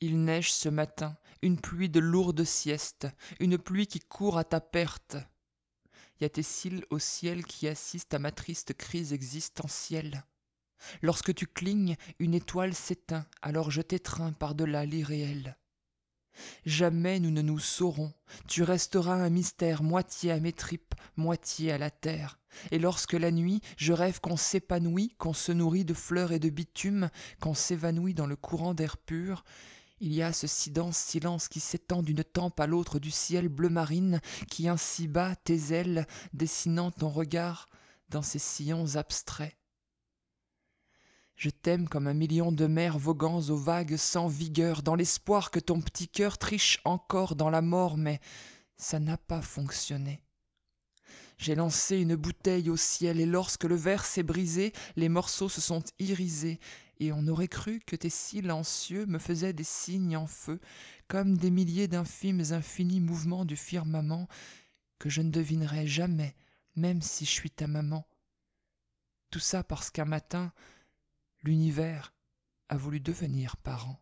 Il neige ce matin, une pluie de lourde sieste, une pluie qui court à ta perte. Y a tes cils au ciel qui assistent à ma triste crise existentielle? Lorsque tu clignes, une étoile s'éteint, alors je t'étreins par-delà l'irréel. Jamais nous ne nous saurons, tu resteras un mystère moitié à mes tripes, moitié à la terre. Et lorsque la nuit, je rêve qu'on s'épanouit, qu'on se nourrit de fleurs et de bitume, qu'on s'évanouit dans le courant d'air pur, il y a ce si dense silence qui s'étend d'une tempe à l'autre du ciel bleu marine, qui ainsi bat tes ailes, dessinant ton regard dans ces sillons abstraits. Je t'aime comme un million de mers voguant aux vagues sans vigueur, dans l'espoir que ton petit cœur triche encore dans la mort, mais ça n'a pas fonctionné. J'ai lancé une bouteille au ciel, et lorsque le verre s'est brisé, les morceaux se sont irisés, et on aurait cru que tes silencieux me faisaient des signes en feu, comme des milliers d'infimes infinis mouvements du firmament, que je ne devinerai jamais, même si je suis ta maman. Tout ça parce qu'un matin, l'univers a voulu devenir parent.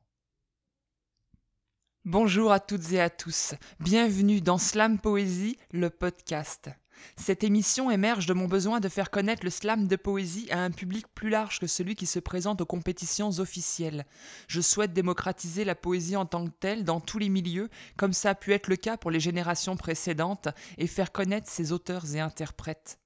Bonjour à toutes et à tous, bienvenue dans Slam Poésie, le podcast. Cette émission émerge de mon besoin de faire connaître le slam de poésie à un public plus large que celui qui se présente aux compétitions officielles. Je souhaite démocratiser la poésie en tant que telle dans tous les milieux, comme ça a pu être le cas pour les générations précédentes, et faire connaître ses auteurs et interprètes.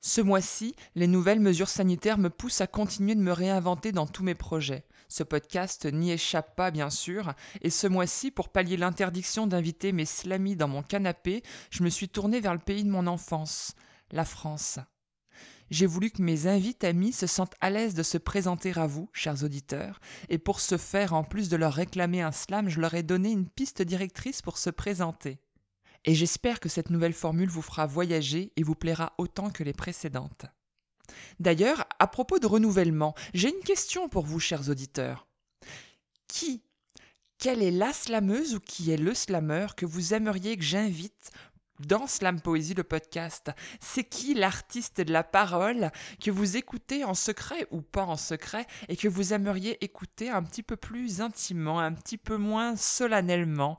Ce mois-ci, les nouvelles mesures sanitaires me poussent à continuer de me réinventer dans tous mes projets. Ce podcast n'y échappe pas, bien sûr, et ce mois-ci, pour pallier l'interdiction d'inviter mes slamis dans mon canapé, je me suis tourné vers le pays de mon enfance, la France. J'ai voulu que mes invités amis se sentent à l'aise de se présenter à vous, chers auditeurs, et pour ce faire, en plus de leur réclamer un slam, je leur ai donné une piste directrice pour se présenter. Et j'espère que cette nouvelle formule vous fera voyager et vous plaira autant que les précédentes. D'ailleurs, à propos de renouvellement, j'ai une question pour vous, chers auditeurs. Qui, quelle est la slameuse ou qui est le slameur que vous aimeriez que j'invite dans Slam Poésie, le podcast, c'est qui l'artiste de la parole que vous écoutez en secret ou pas en secret et que vous aimeriez écouter un petit peu plus intimement, un petit peu moins solennellement?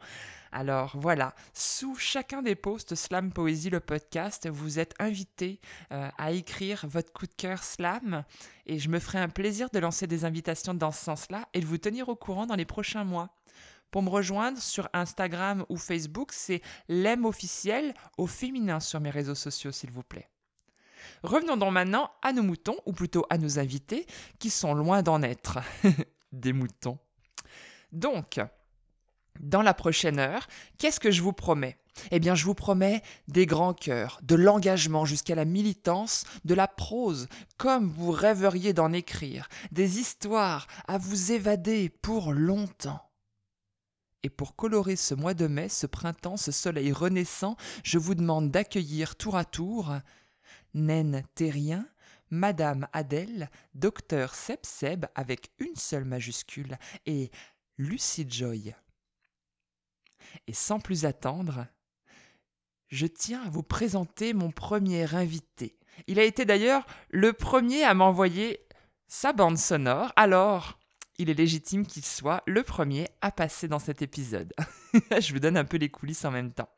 Alors voilà, sous chacun des posts Slam Poésie le podcast, vous êtes invité euh, à écrire votre coup de cœur slam et je me ferai un plaisir de lancer des invitations dans ce sens-là et de vous tenir au courant dans les prochains mois. Pour me rejoindre sur Instagram ou Facebook, c'est l'M officiel au féminin sur mes réseaux sociaux, s'il vous plaît. Revenons donc maintenant à nos moutons, ou plutôt à nos invités, qui sont loin d'en être. Des moutons. Donc, dans la prochaine heure, qu'est-ce que je vous promets? Eh bien, je vous promets des grands cœurs, de l'engagement jusqu'à la militance, de la prose, comme vous rêveriez d'en écrire, des histoires à vous évader pour longtemps. Et pour colorer ce mois de mai, ce printemps, ce soleil renaissant, je vous demande d'accueillir tour à tour Naine Terrien, Madame Adèle, Docteur Seb avec une seule majuscule, et Lucie Joy. Et sans plus attendre, je tiens à vous présenter mon premier invité. Il a été d'ailleurs le premier à m'envoyer sa bande sonore, alors il est légitime qu'il soit le premier à passer dans cet épisode. je vous donne un peu les coulisses en même temps.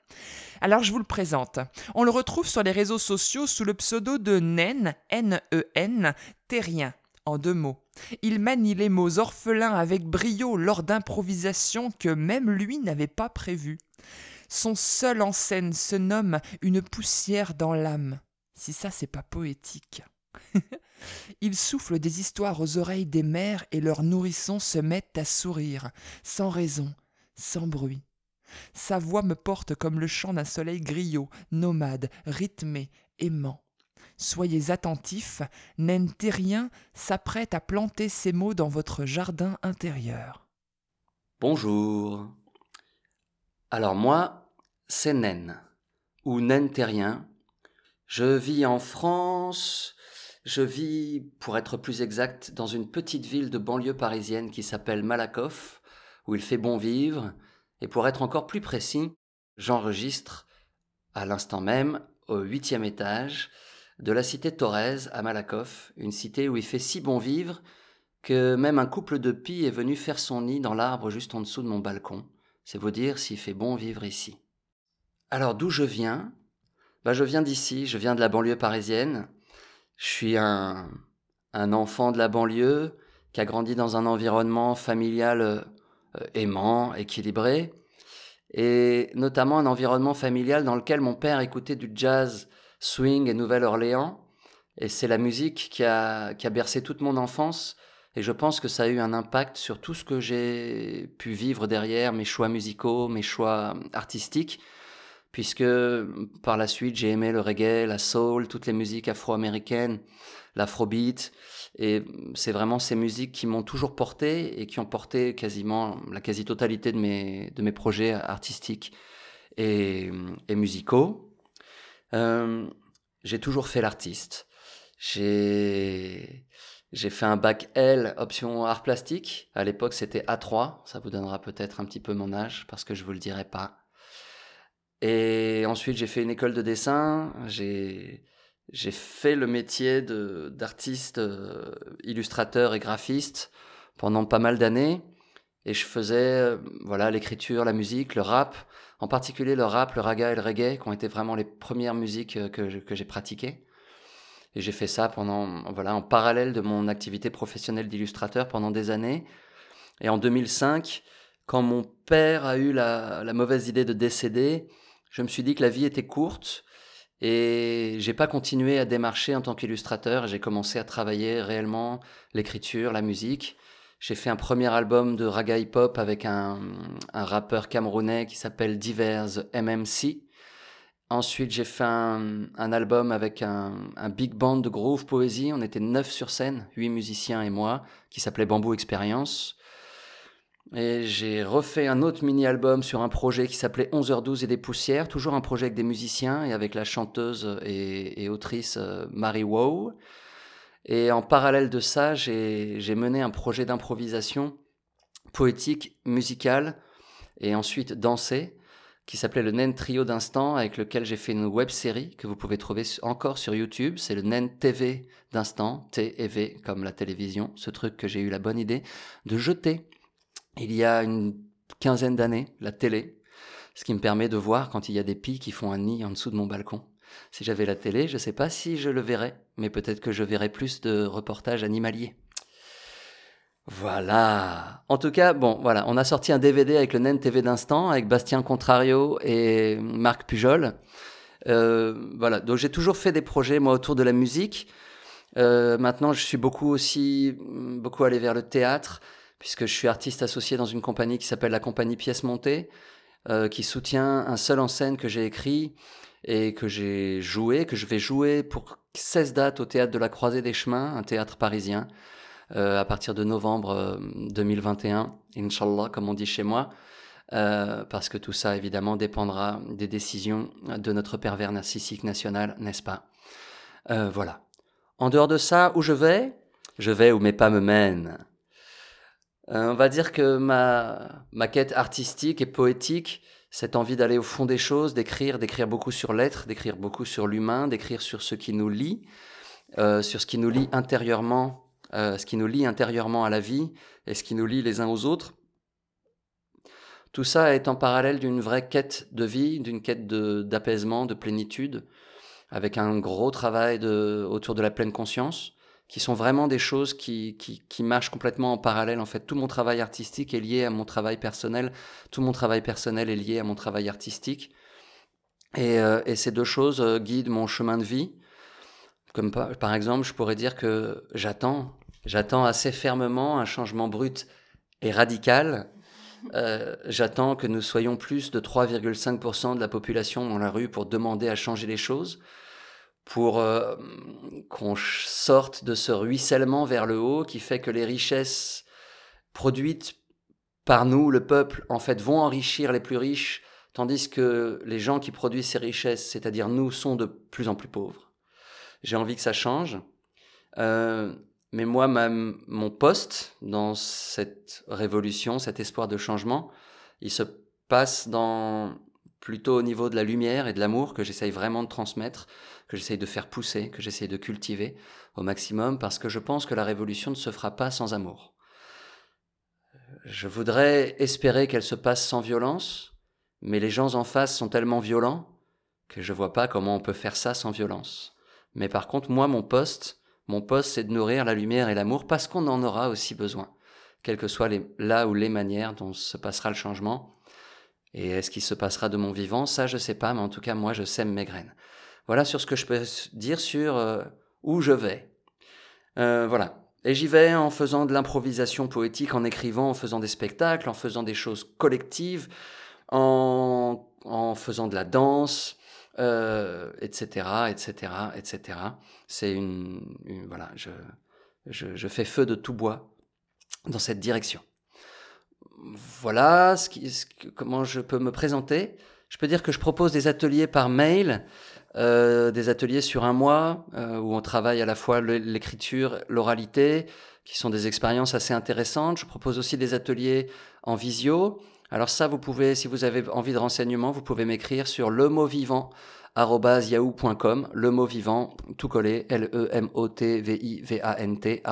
Alors je vous le présente. On le retrouve sur les réseaux sociaux sous le pseudo de Nen, N-E-N, Terrien, en mots. Il manie les mots orphelins avec brio lors d'improvisations que même lui n'avait pas prévues. Son seul en scène se nomme Une poussière dans l'âme. Si ça, c'est pas poétique. Il souffle des histoires aux oreilles des mères et leurs nourrissons se mettent à sourire, sans raison, sans bruit. Sa voix me porte comme le chant d'un soleil griot, nomade, rythmé, aimant. Soyez attentifs, Naine Terrien s'apprête à planter ses mots dans votre jardin intérieur. Bonjour. Alors moi, c'est Naine, ou Naine Terrien. Je vis en France, je vis, pour être plus exact, dans une petite ville de banlieue parisienne qui s'appelle Malakoff, où il fait bon vivre, et pour être encore plus précis, j'enregistre à l'instant même, au huitième étage, de la cité Torres à Malakoff, une cité où il fait si bon vivre que même un couple de pies est venu faire son nid dans l'arbre juste en dessous de mon balcon. C'est vous dire s'il fait bon vivre ici. Alors d'où je viens? Bah, Je viens d'ici, je viens de la banlieue parisienne. Je suis un, un enfant de la banlieue qui a grandi dans un environnement familial euh, aimant, équilibré, et notamment un environnement familial dans lequel mon père écoutait du jazz, swing et Nouvelle-Orléans, et c'est la musique qui a, qui a bercé toute mon enfance, et je pense que ça a eu un impact sur tout ce que j'ai pu vivre derrière, mes choix musicaux, mes choix artistiques, puisque par la suite j'ai aimé le reggae, la soul, toutes les musiques afro-américaines, l'afrobeat, et c'est vraiment ces musiques qui m'ont toujours porté et qui ont porté quasiment la quasi-totalité de mes, de mes projets artistiques et, et musicaux. Euh, j'ai toujours fait l'artiste. J'ai fait un bac L option art plastique. À l'époque, c'était A3. Ça vous donnera peut-être un petit peu mon âge parce que je vous le dirai pas. Et ensuite, j'ai fait une école de dessin. J'ai j'ai fait le métier d'artiste, euh, illustrateur et graphiste pendant pas mal d'années. Et je faisais euh, voilà l'écriture, la musique, le rap, en particulier le rap, le raga et le reggae, qui ont été vraiment les premières musiques euh, que, j'ai pratiquées. Et j'ai fait ça pendant voilà en parallèle de mon activité professionnelle d'illustrateur pendant des années. Et en 2005, quand mon père a eu la, la mauvaise idée de décéder, je me suis dit que la vie était courte et j'ai pas continué à démarcher en tant qu'illustrateur. J'ai commencé à travailler réellement l'écriture, la musique. J'ai fait un premier album de raga hip-hop avec un, un, rappeur camerounais qui s'appelle Divers MMC. Ensuite, j'ai fait un, un, album avec un, un, big band de groove poésie. On était neuf sur scène, huit musiciens et moi, qui s'appelait Bamboo Experience. Et j'ai refait un autre mini-album sur un projet qui s'appelait 11h12 et des poussières, toujours un projet avec des musiciens et avec la chanteuse et, et autrice euh, Marie Wow. Et en parallèle de ça, j'ai mené un projet d'improvisation poétique, musicale et ensuite dansée qui s'appelait le Nen Trio d'instant avec lequel j'ai fait une web série que vous pouvez trouver encore sur YouTube. C'est le Nen TV d'instant, T-E-V comme la télévision, ce truc que j'ai eu la bonne idée de jeter il y a une quinzaine d'années, la télé, ce qui me permet de voir quand il y a des pies qui font un nid en dessous de mon balcon. Si j'avais la télé, je ne sais pas si je le verrais, mais peut-être que je verrais plus de reportages animaliers. Voilà. En tout cas, bon, voilà, on a sorti un DVD avec le NEN TV d'instant, avec Bastien Contrario et Marc Pujol. Euh, voilà, donc j'ai toujours fait des projets, moi, autour de la musique. Euh, maintenant, je suis beaucoup aussi, beaucoup allé vers le théâtre puisque je suis artiste associé dans une compagnie qui s'appelle la compagnie Pièces Montées, euh, qui soutient un seul en scène que j'ai écrit et que j'ai joué, que je vais jouer pour 16 dates au théâtre de la Croisée des Chemins, un théâtre parisien, euh, à partir de novembre 2021, euh, Inch'Allah, comme on dit chez moi. Euh, parce que tout ça, évidemment, dépendra des décisions de notre pervers narcissique national, n'est-ce pas? Voilà. En dehors de ça, où je vais? Je vais où mes pas me mènent. On va dire que ma, ma quête artistique et poétique, cette envie d'aller au fond des choses, d'écrire, d'écrire beaucoup sur l'être, d'écrire beaucoup sur l'humain, d'écrire sur ce qui nous lie, euh, sur ce qui nous lie intérieurement, euh, ce qui nous lie intérieurement à la vie et ce qui nous lie les uns aux autres. Tout ça est en parallèle d'une vraie quête de vie, d'une quête d'apaisement, de, plénitude, avec un gros travail de, autour de la pleine conscience qui sont vraiment des choses qui, qui, marchent complètement en parallèle. En fait, tout mon travail artistique est lié à mon travail personnel, tout mon travail personnel est lié à mon travail artistique. Et, euh, ces deux choses euh, guident mon chemin de vie. Comme par, par exemple, je pourrais dire que j'attends, j'attends assez fermement un changement brut et radical. Euh, j'attends que nous soyons plus de 3,5% de la population dans la rue pour demander à changer les choses pour euh, qu'on sorte de ce ruissellement vers le haut qui fait que les richesses produites par nous, le peuple, en fait, vont enrichir les plus riches, tandis que les gens qui produisent ces richesses, c'est-à-dire nous, sont de plus en plus pauvres. J'ai envie que ça change. Euh, mais moi, mon poste dans cette révolution, cet espoir de changement, il se passe dans plutôt au niveau de la lumière et de l'amour que j'essaye vraiment de transmettre, que j'essaye de faire pousser, que j'essaye de cultiver au maximum, parce que je pense que la révolution ne se fera pas sans amour. Je voudrais espérer qu'elle se passe sans violence, mais les gens en face sont tellement violents que je vois pas comment on peut faire ça sans violence. Mais par contre, moi, mon poste, mon poste, c'est de nourrir la lumière et l'amour parce qu'on en aura aussi besoin, quelles que soient les, là ou les manières dont se passera le changement. Et est-ce qu'il se passera de mon vivant Ça, je sais pas, mais en tout cas, moi, je sème mes graines. Voilà sur ce que je peux dire sur euh, où je vais. Euh, voilà. Et j'y vais en faisant de l'improvisation poétique, en écrivant, en faisant des spectacles, en faisant des choses collectives, en, faisant de la danse, etc., etc., etc. C'est une, voilà, je, je, fais feu de tout bois dans cette direction. Voilà comment je peux me présenter. Je peux dire que je propose des ateliers par mail, euh, des ateliers sur un mois euh, où on travaille à la fois l'écriture, l'oralité, qui sont des expériences assez intéressantes. Je propose aussi des ateliers en visio. Alors ça, vous pouvez, si vous avez envie de renseignements, vous pouvez m'écrire sur le mot vivant yahoo.com, le mot vivant, tout collé, L-E-M-O-T-V-I-V-A-N-T,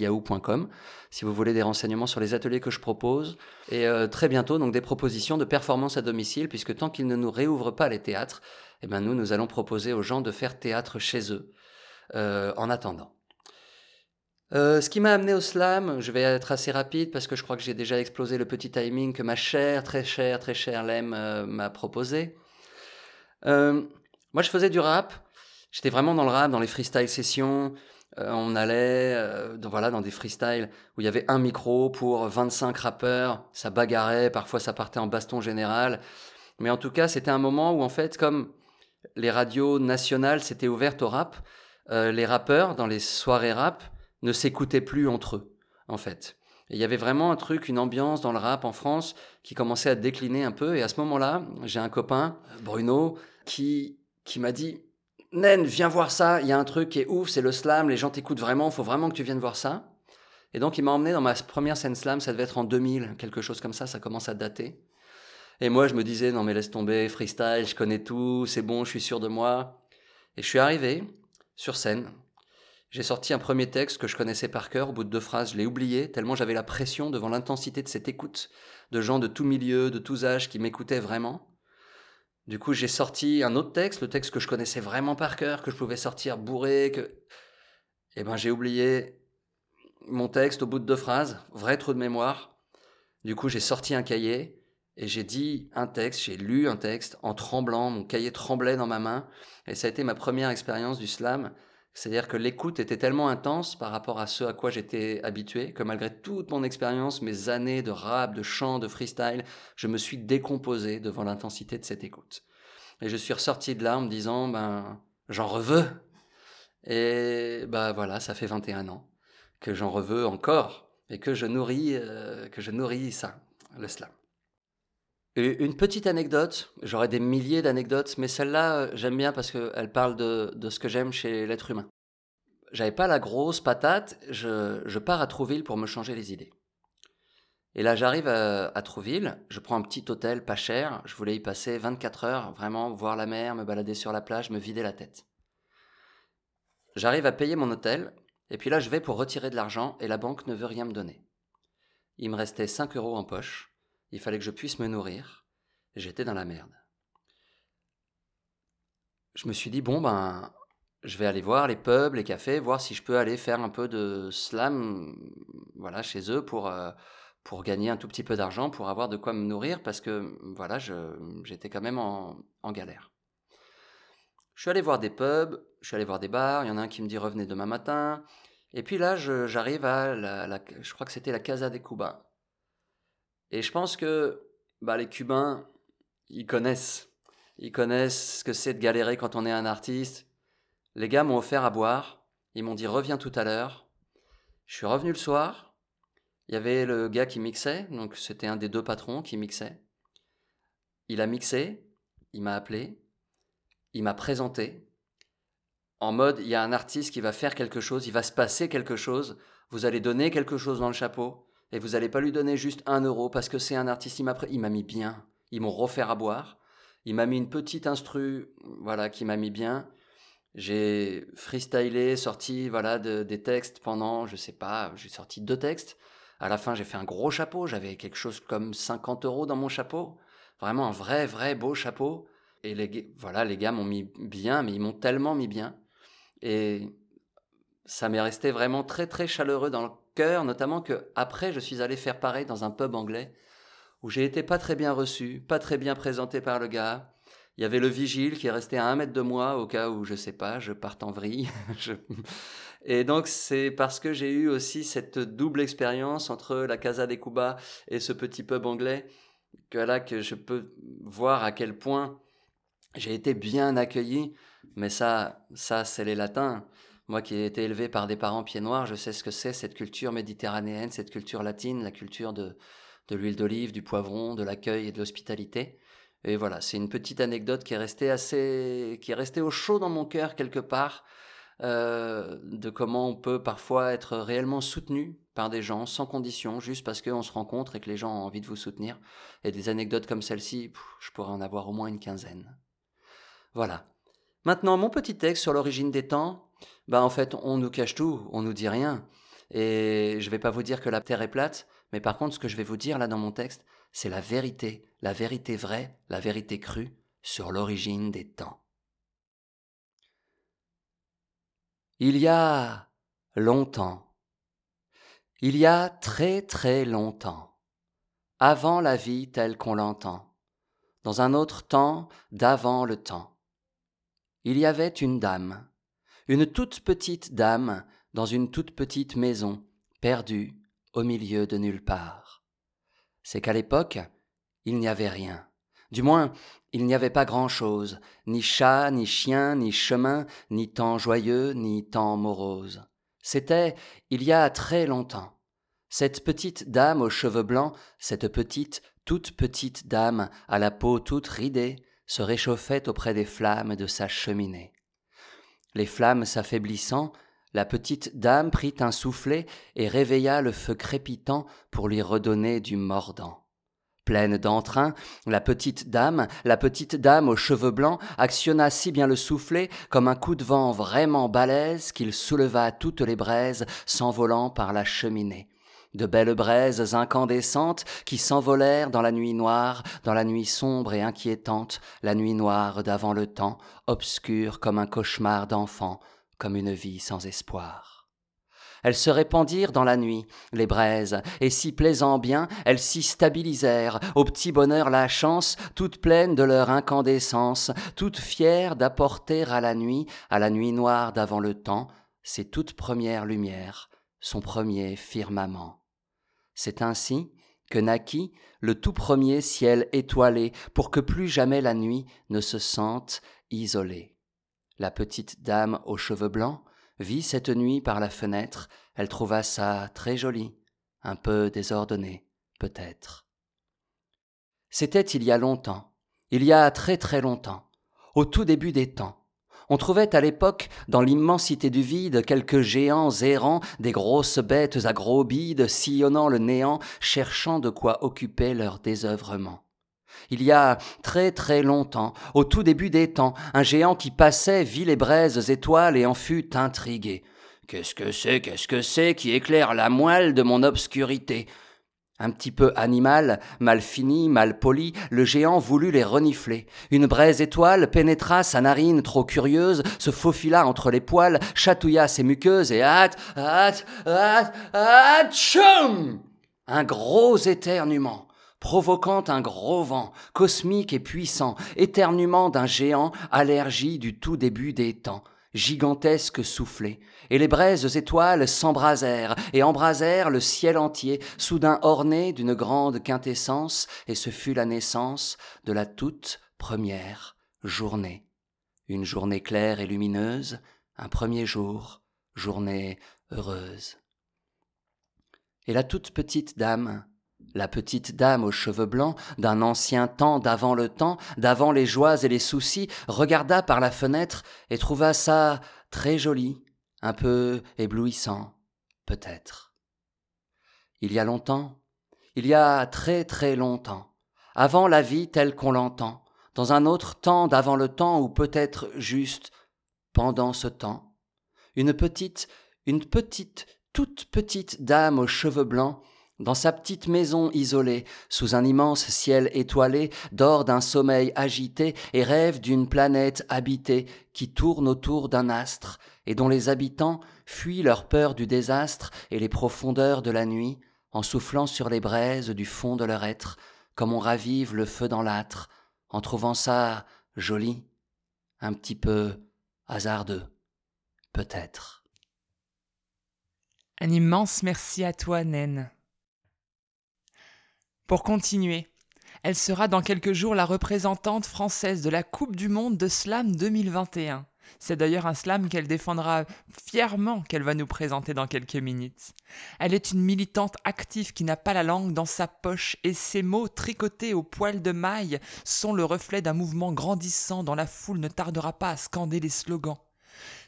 yahoo.com, si vous voulez des renseignements sur les ateliers que je propose. Et euh, très bientôt, donc des propositions de performance à domicile, puisque tant qu'ils ne nous réouvrent pas les théâtres, eh ben nous, nous allons proposer aux gens de faire théâtre chez eux, euh, en attendant. Euh, ce qui m'a amené au slam, je vais être assez rapide parce que je crois que j'ai déjà explosé le petit timing que ma chère, très chère, très chère Lem m'a proposé. Moi, je faisais du rap. J'étais vraiment dans le rap, dans les freestyle sessions. on allait dans, voilà, dans des freestyles où il y avait un micro pour 25 rappeurs. Ça bagarrait, parfois ça partait en baston général. Mais en tout cas, c'était un moment où, en fait, comme les radios nationales s'étaient ouvertes au rap, les rappeurs, dans les soirées rap, ne s'écoutaient plus entre eux, en fait. il y avait vraiment un truc, une ambiance dans le rap en France qui commençait à décliner un peu. Et à ce moment-là, j'ai un copain, Bruno, qui, qui m'a dit Nen, viens voir ça, il y a un truc qui est ouf, c'est le slam, les gens t'écoutent vraiment, il faut vraiment que tu viennes voir ça. Et donc il m'a emmené dans ma première scène slam, ça devait être en 2000, quelque chose comme ça, ça commence à dater. Et moi je me disais, non mais laisse tomber, freestyle, je connais tout, c'est bon, je suis sûr de moi. Et je suis arrivé sur scène, j'ai sorti un premier texte que je connaissais par cœur, au bout de deux phrases, je l'ai oublié, tellement j'avais la pression devant l'intensité de cette écoute, de gens de tous milieux, de tous âges qui m'écoutaient vraiment. Du coup, j'ai sorti un autre texte, le texte que je connaissais vraiment par cœur, que je pouvais sortir bourré, que... Eh ben, j'ai oublié mon texte au bout de deux phrases, vrai trou de mémoire. Du coup, j'ai sorti un cahier et j'ai dit un texte, j'ai lu un texte en tremblant, mon cahier tremblait dans ma main, et ça a été ma première expérience du slam. C'est-à-dire que l'écoute était tellement intense par rapport à ce à quoi j'étais habitué que malgré toute mon expérience, mes années de rap, de chant, de freestyle, je me suis décomposé devant l'intensité de cette écoute. Et je suis ressorti de là en me disant, ben, j'en reveux. Et ben voilà, ça fait 21 ans que j'en reveux encore et que je nourris, euh, que je nourris ça, le slam. Une petite anecdote, j'aurais des milliers d'anecdotes, mais celle-là, euh, j'aime bien parce qu'elle parle de, ce que j'aime chez l'être humain j'avais pas la grosse patate, je, pars à Trouville pour me changer les idées. Et là, j'arrive à, Trouville, je prends un petit hôtel pas cher, je voulais y passer 24 heures, vraiment voir la mer, me balader sur la plage, me vider la tête. J'arrive à payer mon hôtel, et puis là, je vais pour retirer de l'argent, et la banque ne veut rien me donner. Il me restait 5 euros en poche, il fallait que je puisse me nourrir, j'étais dans la merde. Je me suis dit, bon, ben, je vais aller voir les pubs, les cafés, voir si je peux aller faire un peu de slam voilà, chez eux pour, euh, gagner un tout petit peu d'argent, pour avoir de quoi me nourrir, parce que voilà, j'étais quand même en, galère. Je suis allé voir des pubs, je suis allé voir des bars, il y en a un qui me dit revenez demain matin. Et puis là, j'arrive à, la, je crois que c'était la Casa des Cubains. Et je pense que bah, les Cubains, ils connaissent. Ils connaissent ce que c'est de galérer quand on est un artiste. Les gars m'ont offert à boire. Ils m'ont dit reviens tout à l'heure. Je suis revenu le soir. Il y avait le gars qui mixait, donc c'était un des deux patrons qui mixait. Il a mixé, il m'a appelé, il m'a présenté. En mode, il y a un artiste qui va faire quelque chose, il va se passer quelque chose, vous allez donner quelque chose dans le chapeau, et vous n'allez pas lui donner juste un euro parce que c'est un artiste, il m'a mis bien, ils m'ont refaire à boire, Il m'a mis une petite instru, voilà, qui m'a mis bien. J'ai freestylé, sorti voilà des textes pendant, je sais pas, j'ai sorti deux textes. À la fin, j'ai fait un gros chapeau. J'avais quelque chose comme 50 euros dans mon chapeau. Vraiment un vrai, vrai beau chapeau. Et les, voilà, les gars m'ont mis bien, mais ils m'ont tellement mis bien. Et ça m'est resté vraiment très, très chaleureux dans le notamment que après, je suis allé faire pareil dans un pub anglais où j'ai été pas très bien reçu, pas très bien présenté par le gars. Il y avait le vigile qui est resté à un mètre de moi au cas où, je sais pas, je parte en vrille. Et donc, c'est parce que j'ai eu aussi cette double expérience entre la Casa des Cuba et ce petit pub anglais que là, que je peux voir à quel point j'ai été bien accueilli. Mais ça, ça, c'est les latins. Moi qui ai été élevé par des parents pieds noirs, je sais ce que c'est cette culture méditerranéenne, cette culture latine, la culture de, de l'huile d'olive, du poivron, de l'accueil et de l'hospitalité. Et voilà, c'est une petite anecdote qui est restée assez, qui est restée au chaud dans mon cœur quelque part, euh, de comment on peut parfois être réellement soutenu par des gens sans condition, juste parce qu'on se rencontre et que les gens ont envie de vous soutenir. Et des anecdotes comme celle-ci, je pourrais en avoir au moins une quinzaine. Voilà. Maintenant, mon petit texte sur l'origine des temps, bah en fait, on nous cache tout, on nous dit rien. Et je vais pas vous dire que la Terre est plate, mais par contre, ce que je vais vous dire là dans mon texte, c'est la vérité, la vérité vraie, la vérité crue sur l'origine des temps. Il y a longtemps, il y a très très longtemps, avant la vie telle qu'on l'entend, dans un autre temps d'avant le temps, il y avait une dame, une toute petite dame dans une toute petite maison, perdue au milieu de nulle part. C'est qu'à l'époque, il n'y avait rien. Du moins, il n'y avait pas grand-chose, ni chat, ni chien, ni chemin, ni temps joyeux, ni temps morose. C'était il y a très longtemps. Cette petite dame aux cheveux blancs, cette petite, toute petite dame à la peau toute ridée, se réchauffait auprès des flammes de sa cheminée. Les flammes s'affaiblissant, la petite dame prit un soufflet et réveilla le feu crépitant pour lui redonner du mordant. Pleine d'entrain, la petite dame, la petite dame aux cheveux blancs, actionna si bien le soufflet comme un coup de vent vraiment balèze qu'il souleva toutes les braises s'envolant par la cheminée. De belles braises incandescentes qui s'envolèrent dans la nuit noire, dans la nuit sombre et inquiétante, la nuit noire d'avant le temps, obscure comme un cauchemar d'enfant, comme une vie sans espoir. Elles se répandirent dans la nuit, les braises, et si plaisant bien, elles s'y stabilisèrent, au petit bonheur la chance, toutes pleines de leur incandescence, toutes fières d'apporter à la nuit, à la nuit noire d'avant le temps, ses toutes premières lumières, son premier firmament. C'est ainsi que naquit le tout premier ciel étoilé, pour que plus jamais la nuit ne se sente isolée. La petite dame aux cheveux blancs, vit cette nuit par la fenêtre, elle trouva ça très joli, un peu désordonné, peut-être. C'était il y a longtemps, il y a très très longtemps, au tout début des temps. On trouvait à l'époque, dans l'immensité du vide, quelques géants errants, des grosses bêtes à gros bides, sillonnant le néant, cherchant de quoi occuper leur désœuvrement. Il y a très très longtemps, au tout début des temps, un géant qui passait vit les braises étoiles et en fut intrigué. Qu'est-ce que c'est, qu'est-ce que c'est qui éclaire la moelle de mon obscurité? Un petit peu animal, mal fini, mal poli, le géant voulut les renifler. Une braise étoile pénétra sa narine trop curieuse, se faufila entre les poils, chatouilla ses muqueuses et hâte, hâte, hâte, hâte, chum! Un gros éternuement provoquant un gros vent, cosmique et puissant, éternuement d'un géant, allergie du tout début des temps, gigantesque soufflé, et les braises étoiles s'embrasèrent et embrasèrent le ciel entier, soudain orné d'une grande quintessence, et ce fut la naissance de la toute première journée. Une journée claire et lumineuse, un premier jour, journée heureuse. Et la toute petite dame, la petite dame aux cheveux blancs, d'un ancien temps d'avant le temps, d'avant les joies et les soucis, regarda par la fenêtre et trouva ça très joli, un peu éblouissant, peut-être. Il y a longtemps, il y a très très longtemps, avant la vie telle qu'on l'entend, dans un autre temps d'avant le temps ou peut-être juste pendant ce temps, une petite, une petite, toute petite dame aux cheveux blancs, dans sa petite maison isolée, sous un immense ciel étoilé, dort d'un sommeil agité et rêve d'une planète habitée qui tourne autour d'un astre, et dont les habitants fuient leur peur du désastre et les profondeurs de la nuit, en soufflant sur les braises du fond de leur être, comme on ravive le feu dans l'âtre, en trouvant ça joli, un petit peu hasardeux, peut-être. Un immense merci à toi, Naine. Pour continuer, elle sera dans quelques jours la représentante française de la Coupe du Monde de Slam 2021. C'est d'ailleurs un slam qu'elle défendra fièrement qu'elle va nous présenter dans quelques minutes. Elle est une militante active qui n'a pas la langue dans sa poche et ses mots tricotés au poil de maille sont le reflet d'un mouvement grandissant dont la foule ne tardera pas à scander les slogans.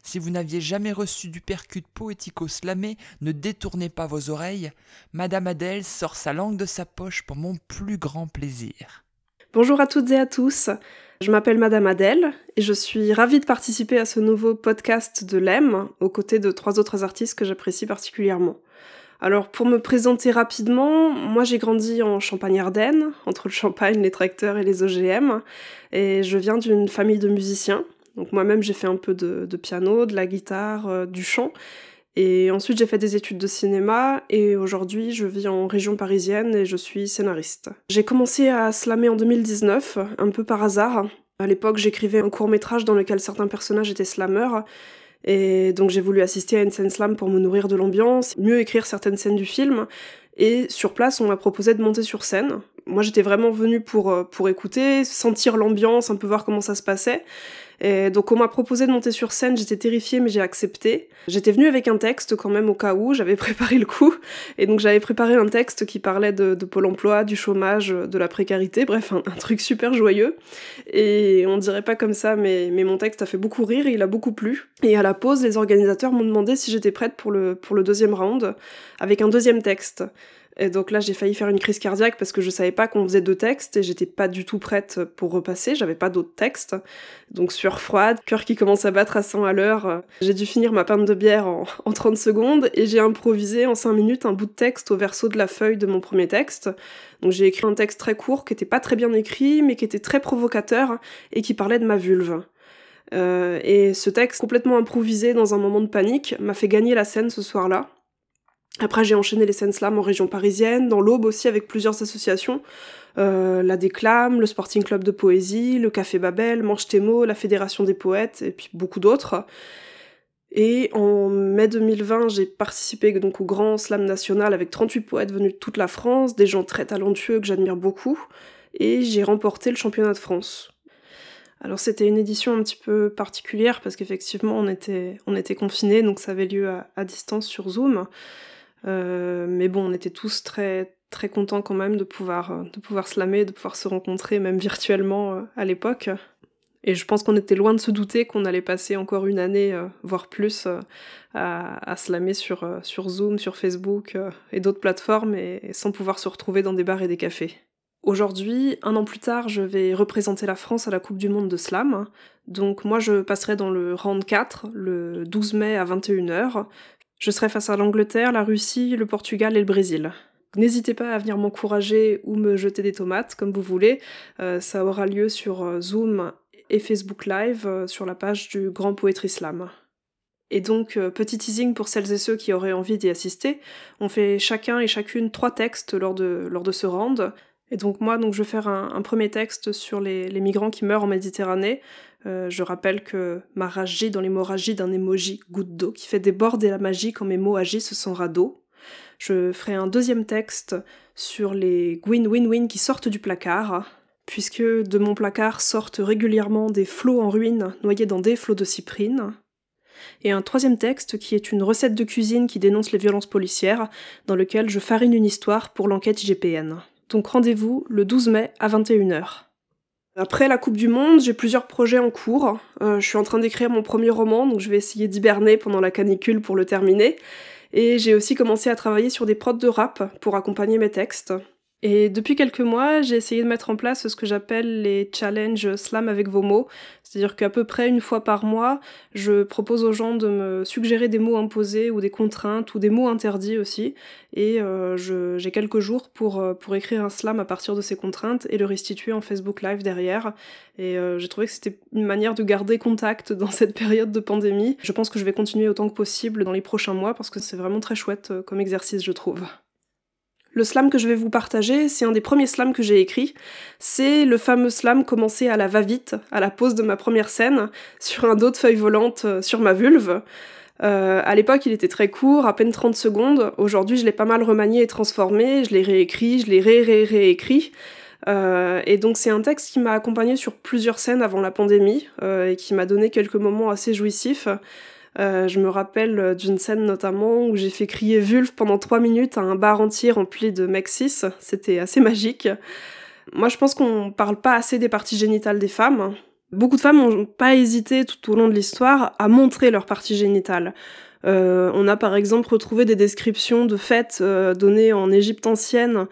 Si vous n'aviez jamais reçu du percute poético-slamé, ne détournez pas vos oreilles. Madame Adèle sort sa langue de sa poche pour mon plus grand plaisir. Bonjour à toutes et à tous. Je m'appelle Madame Adèle et je suis ravie de participer à ce nouveau podcast de l'EM aux côtés de trois autres artistes que j'apprécie particulièrement. Alors pour me présenter rapidement, moi j'ai grandi en Champagne-Ardenne, entre le Champagne, les tracteurs et les OGM, et je viens d'une famille de musiciens. Donc moi-même j'ai fait un peu de, piano, de la guitare, euh, du chant, et ensuite, j'ai fait des études de cinéma et aujourd'hui, je vis en région parisienne et je suis scénariste. J'ai commencé à slammer en 2019, un peu par hasard. À l'époque, j'écrivais un court métrage dans lequel certains personnages étaient slammeurs. Et donc j'ai voulu assister à une scène slam pour me nourrir de l'ambiance, mieux écrire certaines scènes du film. Et sur place, on m'a proposé de monter sur scène. Moi, j'étais vraiment venue pour, euh, pour écouter, sentir l'ambiance, un peu voir comment ça se passait. Et donc on m'a proposé de monter sur scène, j'étais terrifiée mais j'ai accepté. J'étais venue avec un texte quand même au cas où, j'avais préparé le coup. Et donc j'avais préparé un texte qui parlait de, Pôle emploi, du chômage, de la précarité, bref, un, truc super joyeux. Et on dirait pas comme ça, mais, mon texte a fait beaucoup rire et il a beaucoup plu. Et à la pause, les organisateurs m'ont demandé si j'étais prête pour le deuxième round, avec un deuxième texte. Et donc là, j'ai failli faire une crise cardiaque parce que je savais pas qu'on faisait deux textes et j'étais pas du tout prête pour repasser, j'avais pas d'autres textes. Donc sueur froide, cœur qui commence à battre à 100 à l'heure, j'ai dû finir ma pinte de bière en, en 30 secondes et j'ai improvisé en 5 minutes un bout de texte au verso de la feuille de mon premier texte. Donc j'ai écrit un texte très court qui était pas très bien écrit mais qui était très provocateur et qui parlait de ma vulve. Euh, et ce texte complètement improvisé dans un moment de panique m'a fait gagner la scène ce soir-là. Après, j'ai enchaîné les scènes slam en région parisienne, dans l'Aube aussi avec plusieurs associations. Euh, la Déclame, le Sporting Club de Poésie, le Café Babel, Manche Témo, la Fédération des Poètes, et puis beaucoup d'autres. Et en mai 2020, j'ai participé donc au Grand Slam National avec 38 poètes venus de toute la France, des gens très talentueux que j'admire beaucoup, et j'ai remporté le championnat de France. Alors c'était une édition un petit peu particulière parce qu'effectivement on était, on était confinés, donc ça avait lieu à distance sur Zoom. Euh, mais bon, on était tous très très contents quand même de pouvoir euh, de pouvoir slammer, de pouvoir se rencontrer même virtuellement euh, à l'époque. Et je pense qu'on était loin de se douter qu'on allait passer encore une année, voire plus, à, à, sur Zoom, sur Facebook et d'autres plateformes, et, sans pouvoir se retrouver dans des bars et des cafés. Aujourd'hui, un an plus tard, je vais représenter la France à la Coupe du Monde de Slam. Donc moi, je passerai dans le round 4, le 12 mai à 21h, je serai face à l'Angleterre, la Russie, le Portugal et le Brésil. N'hésitez pas à venir m'encourager ou me jeter des tomates, comme vous voulez. Euh, ça aura lieu sur euh, Zoom et Facebook Live euh, sur la page du Grand Poétry Slam. Et donc, petit teasing pour celles et ceux qui auraient envie d'y assister, on fait chacun et chacune trois textes lors de, lors de ce round. Et donc moi, donc, je vais faire un, premier texte sur les, migrants qui meurent en Méditerranée, euh, je rappelle que ma rage dans l'hémorragie d'un emoji goutte d'eau qui fait déborder la magie quand mes mots agissent sans radeau. Je ferai un deuxième texte sur les win-win-win qui sortent du placard, puisque de mon placard sortent régulièrement des flots en ruine noyés dans des flots de cyprine. Et un troisième texte qui est une recette de cuisine qui dénonce les violences policières, dans lequel je farine une histoire pour l'enquête IGPN. Donc rendez-vous le 12 mai à 21h. Après la Coupe du Monde, j'ai plusieurs projets en cours. Euh, je suis en train d'écrire mon premier roman, donc je vais essayer d'hiberner pendant la canicule pour le terminer. Et j'ai aussi commencé à travailler sur des prods de rap pour accompagner mes textes. Et depuis quelques mois, j'ai essayé de mettre en place ce que j'appelle les challenges slam avec vos mots. C'est-à-dire qu'à peu près une fois par mois, je propose aux gens de me suggérer des mots imposés ou des contraintes ou des mots interdits aussi. Et euh, j'ai quelques jours pour, euh, pour écrire un slam à partir de ces contraintes et le restituer en Facebook Live derrière. Et euh, j'ai trouvé que c'était une manière de garder contact dans cette période de pandémie. Je pense que je vais continuer autant que possible dans les prochains mois parce que c'est vraiment très chouette comme exercice, je trouve. Le slam que je vais vous partager, c'est un des premiers slams que j'ai écrit. C'est le fameux slam commencé à la va-vite, à la pause de ma première scène, sur un dos de feuilles volantes euh, sur ma vulve. Euh, à l'époque, il était très court, à peine 30 secondes. Aujourd'hui, je l'ai pas mal remanié et transformé. Je l'ai réécrit, je l'ai ré-ré-réécrit. Euh, et donc c'est un texte qui m'a accompagné sur plusieurs scènes avant la pandémie et qui m'a donné quelques moments assez jouissifs. Euh, je me rappelle d'une scène notamment où j'ai fait crier vulve pendant trois minutes à un bar entier rempli de mecs C'était assez magique. Moi, je pense qu'on parle pas assez des parties génitales des femmes. Beaucoup de femmes n'ont pas hésité tout au long de l'histoire à montrer leurs parties génitales. Euh, on a par exemple retrouvé des descriptions de fêtes euh, données en Égypte ancienne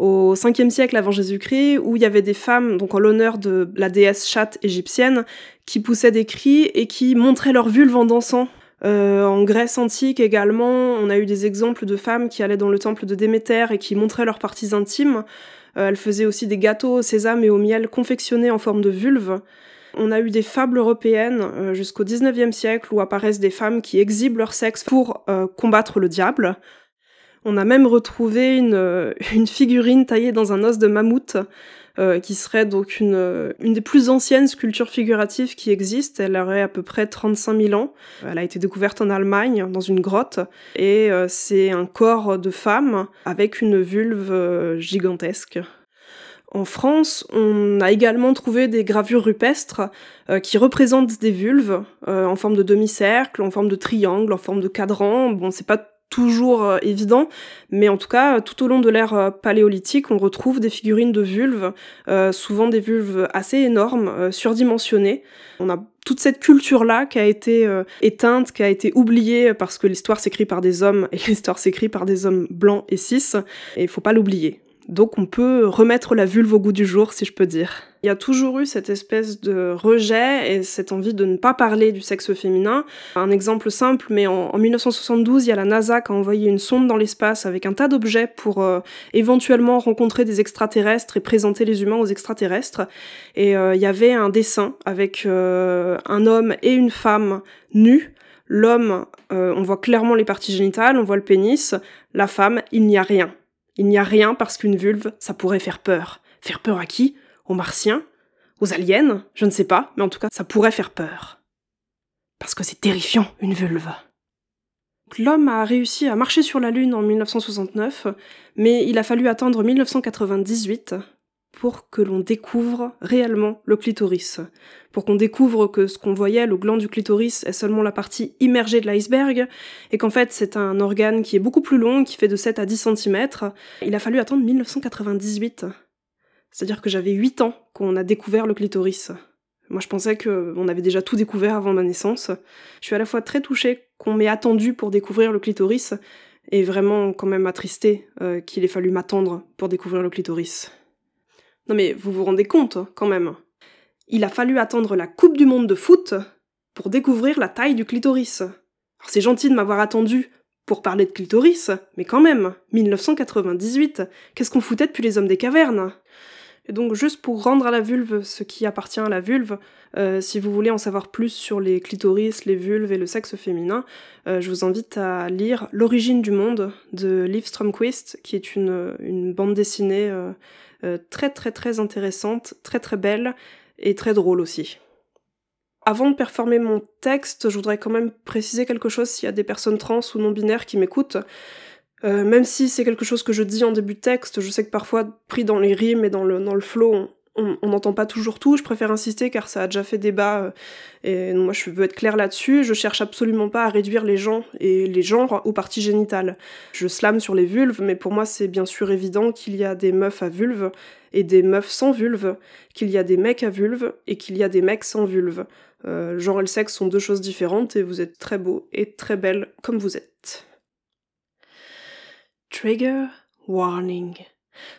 au 5e siècle avant Jésus-Christ, où il y avait des femmes, donc en l'honneur de la déesse chatte égyptienne, qui poussaient des cris et qui montraient leur vulve en dansant. Euh, en Grèce antique également, on a eu des exemples de femmes qui allaient dans le temple de Déméter et qui montraient leurs parties intimes. Euh, elles faisaient aussi des gâteaux au sésame et au miel confectionnés en forme de vulve. On a eu des fables européennes euh, jusqu'au 19e siècle où apparaissent des femmes qui exhibent leur sexe pour combattre le diable. On a même retrouvé une, une figurine taillée dans un os de mammouth, euh, qui serait donc une, une des plus anciennes sculptures figuratives qui existent. Elle aurait à peu près 35 000 ans. Elle a été découverte en Allemagne, dans une grotte, et euh, c'est un corps de femme avec une vulve euh, gigantesque. En France, on a également trouvé des gravures rupestres qui représentent des vulves en forme de demi-cercle, en forme de triangle, en forme de cadran. Bon, c'est pas toujours euh, évident, mais en tout cas, tout au long de l'ère euh, paléolithique, on retrouve des figurines de vulves, euh, souvent des vulves assez énormes, surdimensionnées. On a toute cette culture-là qui a été éteinte, qui a été oubliée parce que l'histoire s'écrit par des hommes et l'histoire s'écrit par des hommes blancs et cis, et il faut pas l'oublier. Donc on peut remettre la vulve au goût du jour, si je peux dire. Il y a toujours eu cette espèce de rejet et cette envie de ne pas parler du sexe féminin. Un exemple simple, mais en, 1972, il y a la NASA qui a envoyé une sonde dans l'espace avec un tas d'objets pour euh, éventuellement rencontrer des extraterrestres et présenter les humains aux extraterrestres. Et euh, il y avait un dessin avec euh, un homme et une femme nus. L'homme, on voit clairement les parties génitales, on voit le pénis. La femme, il n'y a rien. Il n'y a rien parce qu'une vulve, ça pourrait faire peur. Faire peur à qui? Aux martiens? Aux aliens? Je ne sais pas, mais en tout cas, ça pourrait faire peur. Parce que c'est terrifiant, une vulve. L'homme a réussi à marcher sur la Lune en 1969, mais il a fallu attendre 1998 pour que l'on découvre réellement le clitoris, pour qu'on découvre que ce qu'on voyait, le gland du clitoris, est seulement la partie immergée de l'iceberg, et qu'en fait c'est un organe qui est beaucoup plus long, qui fait de 7 à 10 cm. Il a fallu attendre 1998. C'est-à-dire que j'avais 8 ans quand on a découvert le clitoris. Moi je pensais qu'on avait déjà tout découvert avant ma naissance. Je suis à la fois très touchée qu'on m'ait attendu pour découvrir le clitoris, et vraiment quand même attristée euh, qu'il ait fallu m'attendre pour découvrir le clitoris. Non mais vous vous rendez compte, hein, quand même. Il a fallu attendre la Coupe du Monde de foot pour découvrir la taille du clitoris. C'est gentil de m'avoir attendu pour parler de clitoris, mais quand même, 1998, qu'est-ce qu'on foutait depuis les hommes des cavernes? Et donc juste pour rendre à la vulve ce qui appartient à la vulve, euh, si vous voulez en savoir plus sur les clitoris, les vulves et le sexe féminin, euh, je vous invite à lire L'origine du monde de Liv Stromquist, qui est une, une bande dessinée euh, euh, très très très intéressante, très très belle et très drôle aussi. Avant de performer mon texte, je voudrais quand même préciser quelque chose s'il y a des personnes trans ou non binaires qui m'écoutent. Euh, même si c'est quelque chose que je dis en début texte, je sais que parfois, pris dans les rimes et dans le, dans le flow, n'entend pas toujours tout, je préfère insister car ça a déjà fait débat euh, et moi je veux être claire là-dessus, je cherche absolument pas à réduire les gens et les genres aux parties génitales. Je slame sur les vulves, mais pour moi c'est bien sûr évident qu'il y a des meufs à vulve et des meufs sans vulve, qu'il y a des mecs à vulve et qu'il y a des mecs sans vulve. Euh, genre et le sexe sont deux choses différentes et vous êtes très beau et très belle comme vous êtes. Trigger warning.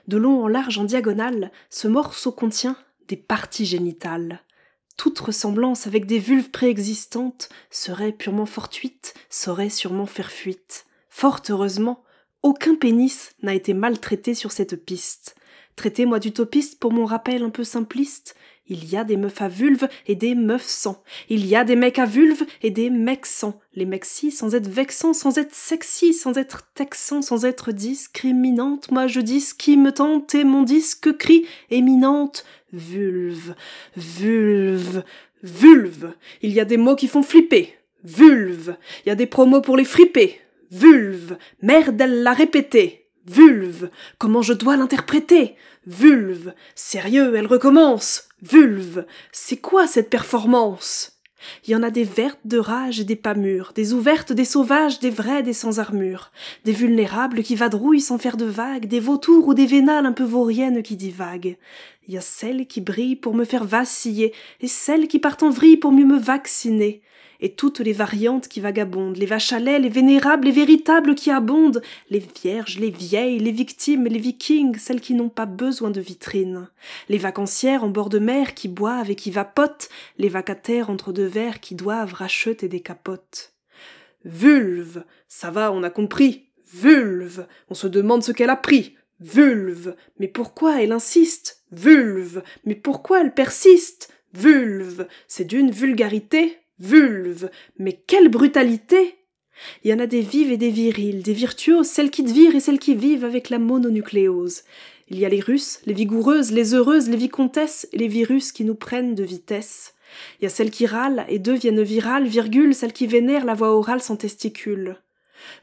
De long en large en diagonale, ce morceau contient des parties génitales. Toute ressemblance avec des vulves préexistantes serait purement fortuite, saurait sûrement faire fuite. Fort heureusement, aucun pénis n'a été maltraité sur cette piste. Traitez-moi d'utopiste pour mon rappel un peu simpliste. Il y a des meufs à vulve et des meufs sans. Il y a des mecs à vulve et des mecs sans. Les mecs si, sans être vexants, sans être sexy, sans être texans, sans être discriminante. Moi je dis ce qui me tente et mon disque crie éminente. Vulve, vulve, vulve. Il y a des mots qui font flipper. Vulve. Il y a des promos pour les friper. Vulve. Merde, elle l'a répété. Vulve. Comment je dois l'interpréter? Vulve. Sérieux, elle recommence. Vulve. C'est quoi cette performance? Il y en a des vertes de rage et des pas mûres, des ouvertes, des sauvages, des vraies, des sans armure, des vulnérables qui vadrouillent sans faire de vagues, des vautours ou des vénales un peu vauriennes qui divaguent. Il y a celles qui brillent pour me faire vaciller, et celles qui partent en vrille pour mieux me vacciner et toutes les variantes qui vagabondent, les vaches les vénérables, les véritables qui abondent, les vierges, les vieilles, les victimes, les vikings, celles qui n'ont pas besoin de vitrines, les vacancières en bord de mer qui boivent et qui vapotent, les vacataires entre deux verres qui doivent racheter des capotes. Vulve, ça va, on a compris. Vulve, on se demande ce qu'elle a pris. Vulve, mais pourquoi elle insiste? Vulve, mais pourquoi elle persiste? Vulve, c'est d'une vulgarité vulve. Mais quelle brutalité Il y en a des vives et des viriles, des virtuoses, celles qui te virent et celles qui vivent avec la mononucléose. Il y a les Russes, les vigoureuses, les heureuses, les vicomtesses et les virus qui nous prennent de vitesse. Il y a celles qui râlent et deviennent virales, virgule, celles qui vénèrent la voix orale sans testicules.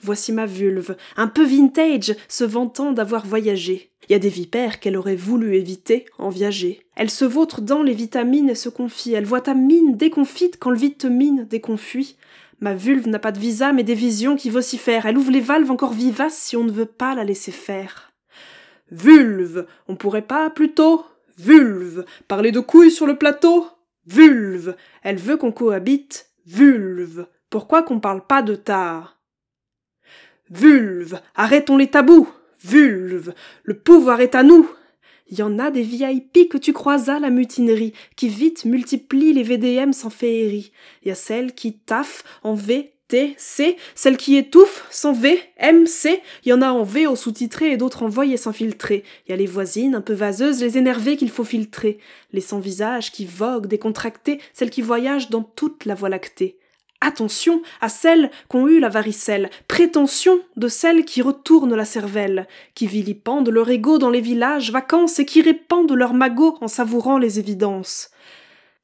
Voici ma vulve, un peu vintage, se vantant d'avoir voyagé. Il y a des vipères qu'elle aurait voulu éviter en viager. Elle se vautre dans les vitamines et se confie. Elle voit ta mine déconfite quand le vide te mine déconfuit. Ma vulve n'a pas de visa mais des visions qui vocifèrent. Elle ouvre les valves encore vivaces si on ne veut pas la laisser faire. Vulve, on pourrait pas plutôt Vulve, parler de couilles sur le plateau? Vulve, elle veut qu'on cohabite Vulve, pourquoi qu'on parle pas de tard Vulve, arrêtons les tabous. Vulve, le pouvoir est à nous. Y en a des VIP que tu croisas la mutinerie, qui vite multiplient les VDM sans féerie. Y a celles qui taffent en V, T, C, celles qui étouffent sans V, M, C. Y en a en V au sous-titré et d'autres en voyez sans filtrer. Il y a les voisines un peu vaseuses, les énervées qu'il faut filtrer. Les sans visage qui voguent, décontractées, celles qui voyagent dans toute la voie lactée. Attention à celles qu'ont eu la varicelle, prétention de celles qui retournent la cervelle, qui vilipendent leur ego dans les villages vacances et qui répandent leur magot en savourant les évidences.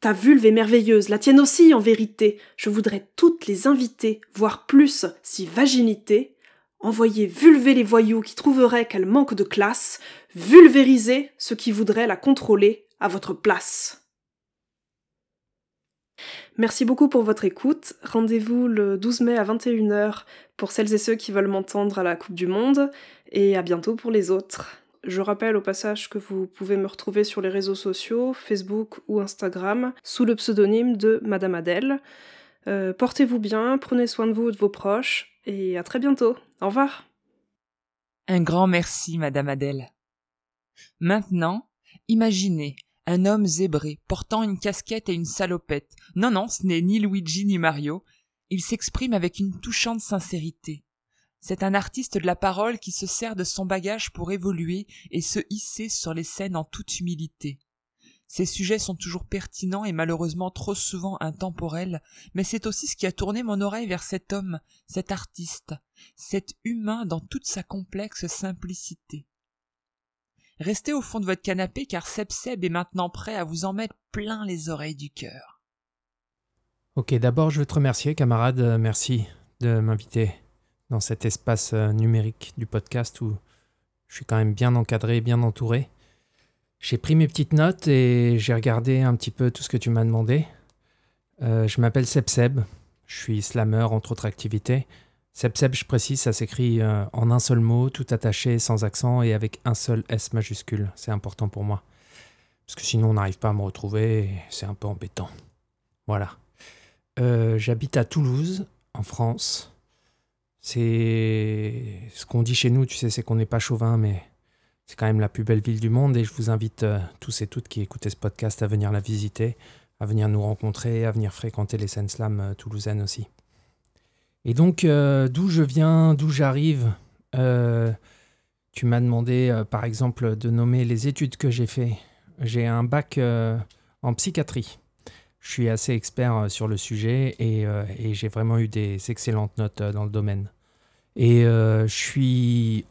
Ta vulve est merveilleuse, la tienne aussi en vérité. Je voudrais toutes les inviter, voire plus, si vaginité. Envoyer vulver les voyous qui trouveraient qu'elle manque de classe, vulvériser ceux qui voudraient la contrôler à votre place. Merci beaucoup pour votre écoute. Rendez-vous le 12 mai à 21h pour celles et ceux qui veulent m'entendre à la Coupe du Monde et à bientôt pour les autres. Je rappelle au passage que vous pouvez me retrouver sur les réseaux sociaux, Facebook ou Instagram, sous le pseudonyme de Madame Adèle. Euh, portez-vous bien, prenez soin de vous et de vos proches, et à très bientôt. Au revoir. Un grand merci, Madame Adèle. Maintenant, imaginez un homme zébré, portant une casquette et une salopette. Non, non, ce n'est ni Luigi ni Mario. Il s'exprime avec une touchante sincérité. C'est un artiste de la parole qui se sert de son bagage pour évoluer et se hisser sur les scènes en toute humilité. Ses sujets sont toujours pertinents et malheureusement trop souvent intemporels, mais c'est aussi ce qui a tourné mon oreille vers cet homme, cet artiste, cet humain dans toute sa complexe simplicité. Restez au fond de votre canapé car Seb Seb est maintenant prêt à vous en mettre plein les oreilles du cœur. Ok, d'abord je veux te remercier camarade, euh, merci de m'inviter dans cet espace euh, numérique du podcast où je suis quand même bien encadré, bien entouré. J'ai pris mes petites notes et j'ai regardé un petit peu tout ce que tu m'as demandé. Euh, je m'appelle Seb Seb, je suis slammer entre autres activités. Seb je précise, ça s'écrit euh, en un seul mot, tout attaché, sans accent et avec un seul S majuscule. C'est important pour moi. Parce que sinon, on n'arrive pas à me retrouver c'est un peu embêtant. Voilà. Euh, j'habite à Toulouse, en France. C'est ce qu'on dit chez nous, tu sais, c'est qu'on n'est pas chauvin, mais c'est quand même la plus belle ville du monde et je vous invite tous et toutes qui écoutez ce podcast à venir la visiter, à venir nous rencontrer, à venir fréquenter les scènes slam toulousaines aussi. Et donc, d'où je viens, d'où j'arrive, tu m'as demandé, par exemple, de nommer les études que j'ai fait. J'ai un bac en psychiatrie. Je suis assez expert euh, sur le sujet euh, et, j'ai vraiment eu des excellentes notes euh, dans le domaine. Et je suis,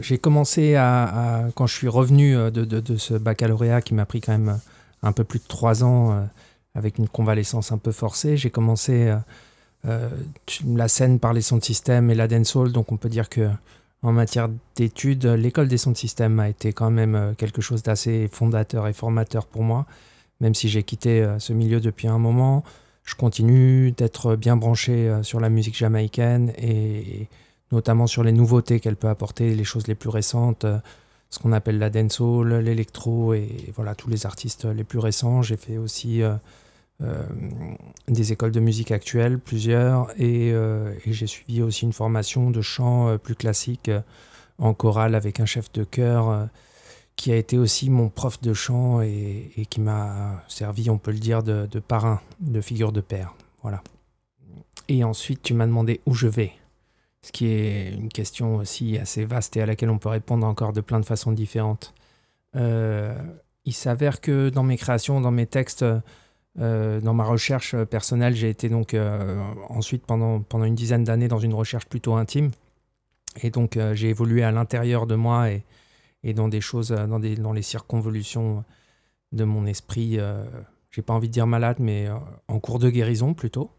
j'ai commencé à, quand je suis revenu de, ce baccalauréat qui m'a pris quand même un peu plus de trois ans avec une convalescence un peu forcée, j'ai commencé la scène par les sons de système et la dancehall, donc on peut dire que en matière d'études, l'école des sons de système a été quand même quelque chose d'assez fondateur et formateur pour moi même si j'ai quitté euh, ce milieu depuis un moment, je continue d'être bien branché euh, sur la musique jamaïcaine et, notamment sur les nouveautés qu'elle peut apporter, les choses les plus récentes, euh, ce qu'on appelle la dancehall, l'électro et voilà tous les artistes les plus récents. J'ai fait aussi des écoles de musique actuelles, plusieurs, et, et j'ai suivi aussi une formation de chant plus classique en chorale avec un chef de chœur qui a été aussi mon prof de chant et, qui m'a servi, on peut le dire, de, parrain, de figure de père. Voilà. Et ensuite, tu m'as demandé où je vais, ce qui est une question aussi assez vaste et à laquelle on peut répondre encore de plein de façons différentes. Euh, il s'avère que dans mes créations, dans mes textes, euh, dans ma recherche personnelle, j'ai été donc euh, ensuite pendant, pendant une dizaine d'années dans une recherche plutôt intime. Et donc j'ai évolué à l'intérieur de moi et, et dans des choses, euh, dans, des, dans les circonvolutions de mon esprit, euh, j'ai pas envie de dire malade, mais euh, en cours de guérison plutôt.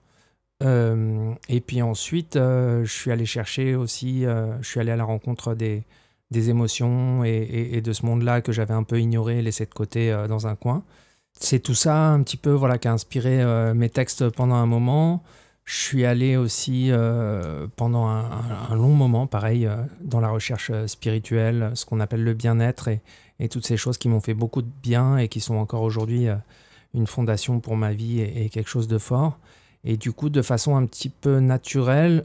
et puis ensuite, je suis allé chercher aussi, je suis allé à la rencontre des, des émotions et, et, de ce monde-là que j'avais un peu ignoré, laissé de côté dans un coin. C'est tout ça un petit peu voilà, qui a inspiré mes textes pendant un moment. Je suis allé aussi euh, pendant un, long moment, pareil, euh, dans la recherche euh, spirituelle, ce qu'on appelle le bien-être et, toutes ces choses qui m'ont fait beaucoup de bien et qui sont encore aujourd'hui une fondation pour ma vie et, quelque chose de fort. Et du coup, de façon un petit peu naturelle,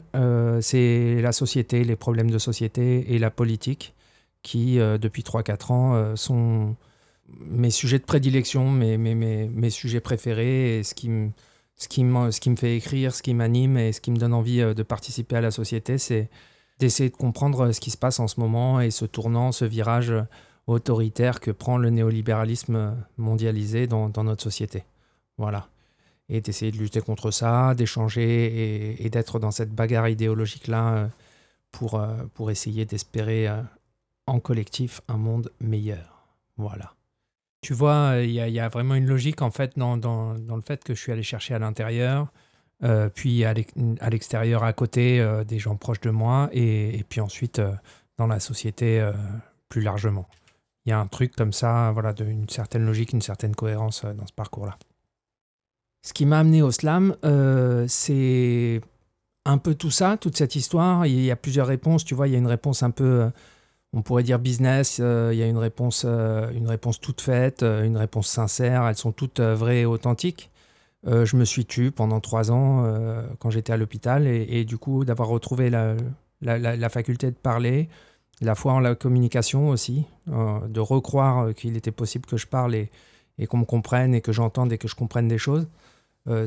c'est la société, les problèmes de société et la politique qui, depuis 3-4 ans, sont mes sujets de prédilection, mes, mes, mes, sujets préférés ce qui me ce qui, ce qui me fait écrire, ce qui m'anime et ce qui me donne envie euh, de participer à la société, c'est d'essayer de comprendre euh, ce qui se passe en ce moment et ce tournant, ce virage euh, autoritaire que prend le néolibéralisme mondialisé dans, dans notre société. Voilà. Et d'essayer de lutter contre ça, d'échanger et, et d'être dans cette bagarre idéologique-là pour, pour essayer d'espérer en collectif un monde meilleur. Voilà. Tu vois, il y, a vraiment une logique en fait dans, dans, le fait que je suis allé chercher à l'intérieur, euh, puis à l'extérieur à côté euh, des gens proches de moi, et, puis ensuite euh, dans la société plus largement. Il y a un truc comme ça, voilà, d'une certaine logique, une certaine cohérence dans ce parcours-là. Ce qui m'a amené au slam, c'est un peu tout ça, toute cette histoire. Il y a plusieurs réponses, tu vois, il y a une réponse un peu on pourrait dire business, euh, il y a une réponse, euh, une réponse toute faite, euh, une réponse sincère, elles sont toutes vraies et authentiques. je me suis tué pendant trois ans quand j'étais à l'hôpital et, du coup d'avoir retrouvé la, la, faculté de parler, la foi en la communication aussi, de recroire qu'il était possible que je parle et, et qu'on me comprenne et que j'entende et que je comprenne des choses.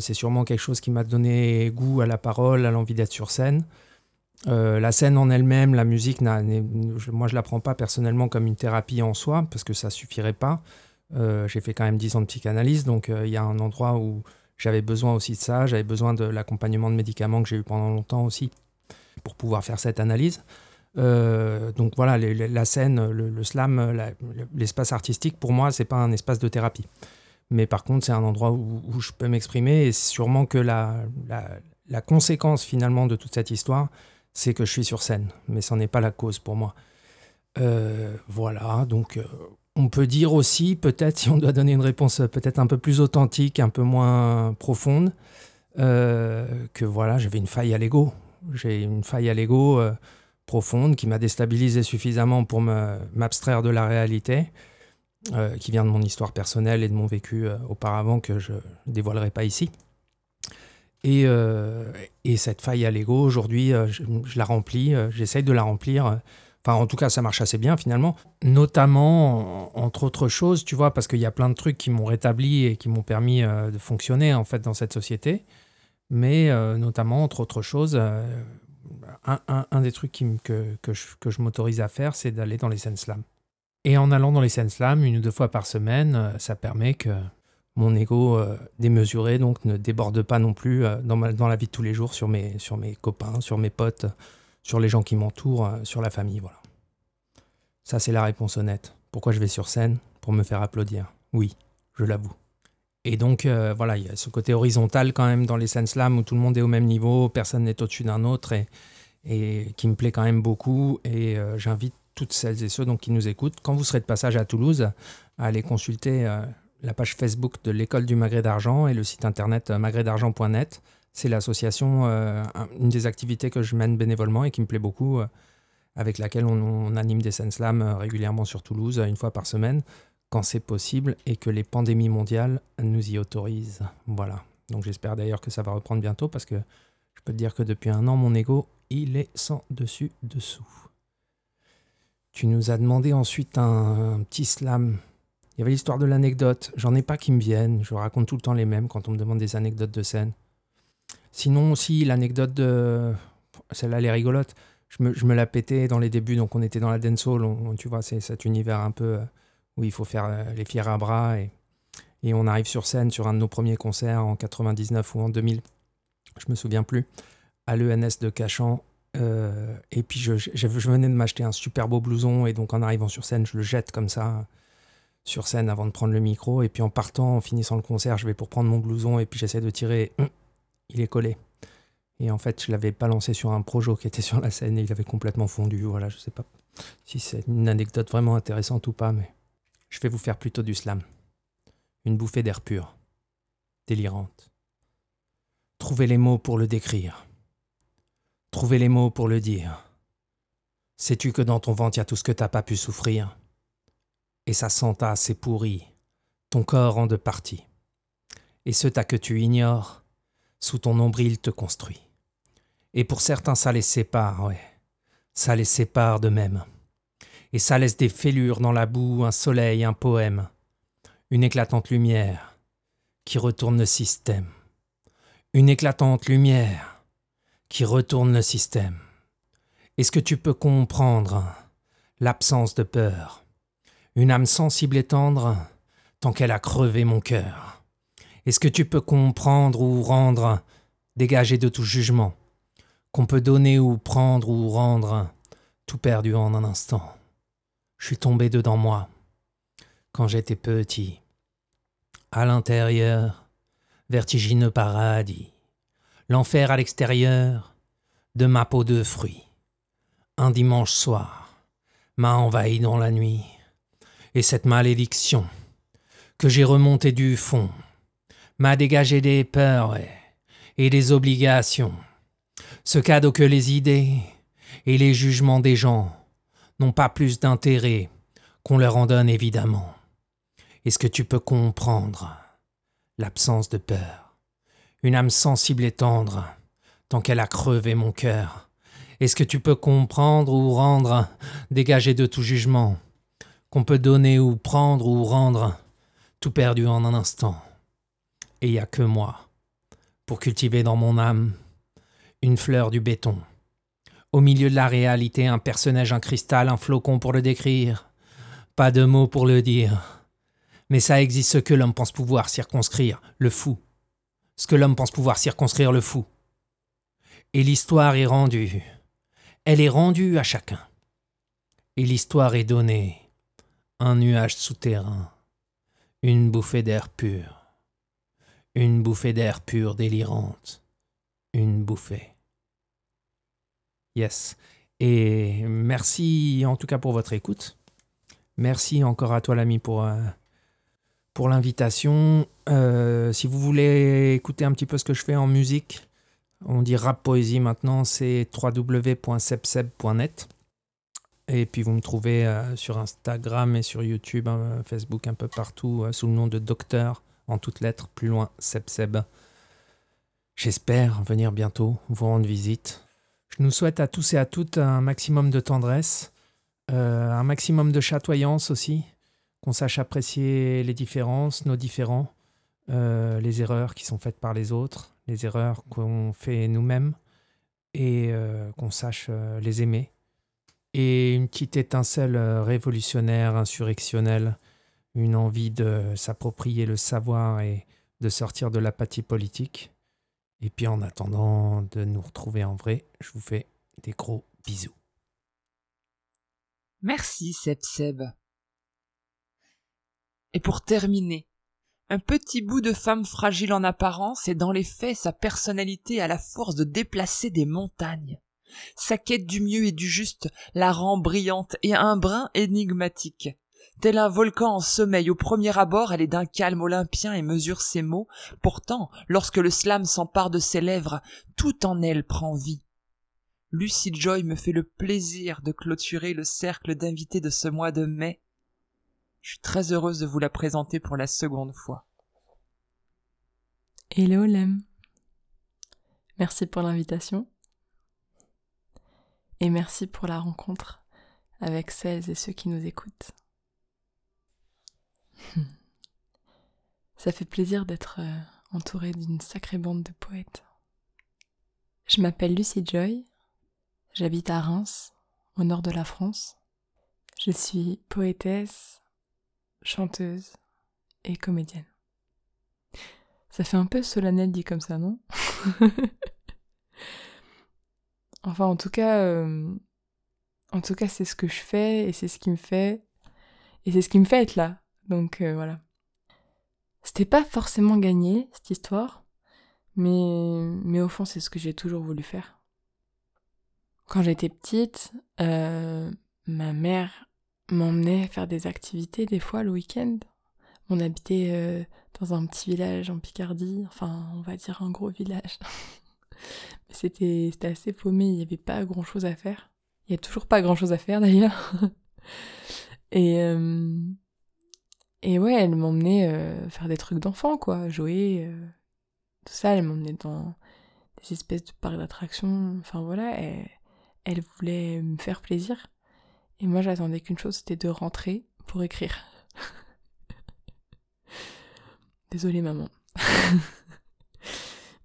c'est sûrement quelque chose qui m'a donné goût à la parole, à l'envie d'être sur scène. Euh, la scène en elle-même, la musique, moi je la prends pas personnellement comme une thérapie en soi, parce que ça suffirait pas. Euh, j'ai fait quand même 10 ans de psychanalyse, donc euh, il y a un endroit où j'avais besoin aussi de ça, j'avais besoin de l'accompagnement de médicaments que j'ai eu pendant longtemps aussi, pour pouvoir faire cette analyse. donc voilà, la scène, le, slam, l'espace artistique, pour moi, c'est pas un espace de thérapie. Mais par contre, c'est un endroit où, je peux m'exprimer, et sûrement que la conséquence finalement de toute cette histoire, c'est que je suis sur scène, mais ce n'est pas la cause pour moi. Euh, voilà, donc euh, on peut dire aussi, peut-être, si on doit donner une réponse peut-être un peu plus authentique, un peu moins profonde, euh, que voilà, j'avais une faille à l'ego. J'ai une faille à l'ego profonde qui m'a déstabilisé suffisamment pour m'abstraire de la réalité, qui vient de mon histoire personnelle et de mon vécu auparavant que je dévoilerai pas ici. Euh, et, cette faille à l'ego, aujourd'hui, euh, je, la remplis, euh, j'essaye de la remplir Enfin, en tout cas, ça marche assez bien finalement. Notamment, entre autres choses, tu vois, parce qu'il y a plein de trucs qui m'ont rétabli et qui m'ont permis de fonctionner en fait dans cette société. Mais notamment, entre autres choses, un, des trucs que, je, que je m'autorise à faire, c'est d'aller dans les scènes slam. Et en allant dans les scènes slam, une ou deux fois par semaine, ça permet que mon ego euh, démesuré donc ne déborde pas non plus euh, dans, la vie de tous les jours sur mes, copains, sur mes potes, sur les gens qui m'entourent, euh, sur la famille, voilà. Ça, c'est la réponse honnête. Pourquoi je vais sur scène Pour me faire applaudir? Oui, je l'avoue. Et donc, voilà, il y a ce côté horizontal quand même dans les scènes slam où tout le monde est au même niveau, personne n'est au-dessus d'un autre et, qui me plaît quand même beaucoup. Et j'invite toutes celles et ceux donc, qui nous écoutent, quand vous serez de passage à Toulouse, à aller consulter la page Facebook de l'école du Magret d'Argent et le site internet euh, magretdargent.net. C'est l'association, euh, un- une des activités que je mène bénévolement et qui me plaît beaucoup, euh, avec laquelle on, anime des scènes slam régulièrement sur Toulouse, une fois par semaine, quand c'est possible et que les pandémies mondiales nous y autorisent. Voilà. Donc j'espère d'ailleurs que ça va reprendre bientôt parce que je peux te dire que depuis un an, mon ego, il est sans dessus dessous. Tu nous as demandé ensuite un petit slam. Il y avait l'histoire de l'anecdote. J'en ai pas qui me viennent. Je raconte tout le temps les mêmes quand on me demande des anecdotes de scène. Sinon aussi, l'anecdote de... Celle-là, elle est rigolote. Je me, je me la pétais dans les débuts, donc on était dans la dancehall. On, tu vois, c'est cet univers un peu euh, où il faut faire euh, les fiers à bras. Et, et on arrive sur scène sur un de nos premiers concerts en 99 ou en 2000. Je me souviens plus. À l'ENS de Cachan. Euh, et puis je, je- je venais de m'acheter un super beau blouson et donc en arrivant sur scène, je le jette comme ça sur scène avant de prendre le micro. Et puis en partant, en finissant le concert, je vais pour prendre mon blouson et puis j'essaie de tirer. Hum, il est collé. Et en fait, je l'avais balancé sur un projo qui était sur la scène et il avait complètement fondu. Voilà, je sais pas si c'est une anecdote vraiment intéressante ou pas, mais je vais vous faire plutôt du slam. Une bouffée d'air pur, délirante. Trouvez les mots pour le décrire. Trouvez les mots pour le dire. Sais-tu que dans ton ventre, il y a tout ce que t'as pas pu souffrir? Et ça senta, c'est pourri, ton corps en deux parties. Et ce tas que tu ignores, sous ton nombril te construit. Et pour certains, ça les sépare, ouais. Ça les sépare de même. Et ça laisse des fêlures dans la boue, un soleil, un poème, une éclatante lumière qui retourne le système. Une éclatante lumière qui retourne le système. Est-ce que tu peux comprendre l'absence de peur? Une âme sensible et tendre tant qu'elle a crevé mon cœur. Est-ce que tu peux comprendre ou rendre, dégager de tout jugement, qu'on peut donner ou prendre ou rendre, tout perdu en un instant Je suis tombé dedans moi, quand j'étais petit. À l'intérieur, vertigineux paradis. L'enfer à l'extérieur, de ma peau de fruits. Un dimanche soir, m'a envahi dans la nuit. Et cette malédiction, que j'ai remontée du fond, m'a dégagé des peurs et des obligations. Ce cadeau que les idées et les jugements des gens n'ont pas plus d'intérêt qu'on leur en donne évidemment. Est-ce que tu peux comprendre l'absence de peur? Une âme sensible et tendre, tant qu'elle a crevé mon cœur. Est-ce que tu peux comprendre ou rendre, dégager de tout jugement, qu'on peut donner ou prendre ou rendre, tout perdu en un instant Et il n'y a que moi, pour cultiver dans mon âme une fleur du béton. Au milieu de la réalité, un personnage, un cristal, un flocon pour le décrire. Pas de mots pour le dire. Mais ça existe ce que l'homme pense pouvoir circonscrire, le fou. Ce que l'homme pense pouvoir circonscrire, le fou. Et l'histoire est rendue. Elle est rendue à chacun. Et l'histoire est donnée. Un nuage souterrain. Une bouffée d'air pur. Une bouffée d'air pur délirante. Une bouffée. Yes. Et merci en tout cas pour votre écoute. Merci encore à toi l'ami pour, euh, pour l'invitation. Euh, si vous voulez écouter un petit peu ce que je fais en musique, on dit rap poésie maintenant, c'est www.sepseb.net. Et puis vous me trouvez euh, sur Instagram et sur YouTube, euh, Facebook, un peu partout, euh, sous le nom de Docteur, en toutes lettres, plus loin, Sepseb. J'espère venir bientôt vous rendre visite. Je nous souhaite à tous et à toutes un maximum de tendresse, un maximum de chatoyance aussi, qu'on sache apprécier les différences, nos différents, les erreurs qui sont faites par les autres, les erreurs qu'on fait nous-mêmes, et qu'on sache les aimer. Et une petite étincelle révolutionnaire, insurrectionnelle, une envie de s'approprier le savoir et de sortir de l'apathie politique. Et puis en attendant de nous retrouver en vrai, je vous fais des gros bisous. Merci Seb Seb. Et pour terminer, un petit bout de femme fragile en apparence et dans les faits sa personnalité a la force de déplacer des montagnes. Sa quête du mieux et du juste la rend brillante et un brin énigmatique. Tel un volcan en sommeil au premier abord, elle est d'un calme olympien et mesure ses mots. Pourtant, lorsque le slam s'empare de ses lèvres, tout en elle prend vie. Lucy Joy me fait le plaisir de clôturer le cercle d'invités de ce mois de mai. Je suis très heureuse de vous la présenter pour la seconde fois. Hello Lem. Merci pour l'invitation. Et merci pour la rencontre avec celles et ceux qui nous écoutent. Ça fait plaisir d'être euh, entourée d'une sacrée bande de poètes. Je m'appelle Lucy Joy, j'habite à Reims, au nord de la France. Je suis poétesse, chanteuse et comédienne. Ça fait un peu solennel dit comme ça, non? Enfin, en tout cas, euh, en tout cas, c'est ce que je fais et c'est ce qui me fait être là. Donc euh, voilà. C'était pas forcément gagné, cette histoire, mais, mais au fond, c'est ce que j'ai toujours voulu faire. Quand j'étais petite, euh, ma mère m'emmenait faire des activités des fois le week-end. On habitait dans un petit village en Picardie, enfin on va dire un gros village. C'était assez paumé, il n'y avait pas grand chose à faire. Il n'y a toujours pas grand chose à faire d'ailleurs. Et, et ouais, elle m'emmenait euh, faire des trucs d'enfant, quoi, jouer, euh, tout ça. Elle m'emmenait dans des espèces de parcs d'attractions. Enfin voilà, elle, elle, voulait me faire plaisir. Et moi, j'attendais qu'une chose, c'était de rentrer pour écrire. Désolée, maman.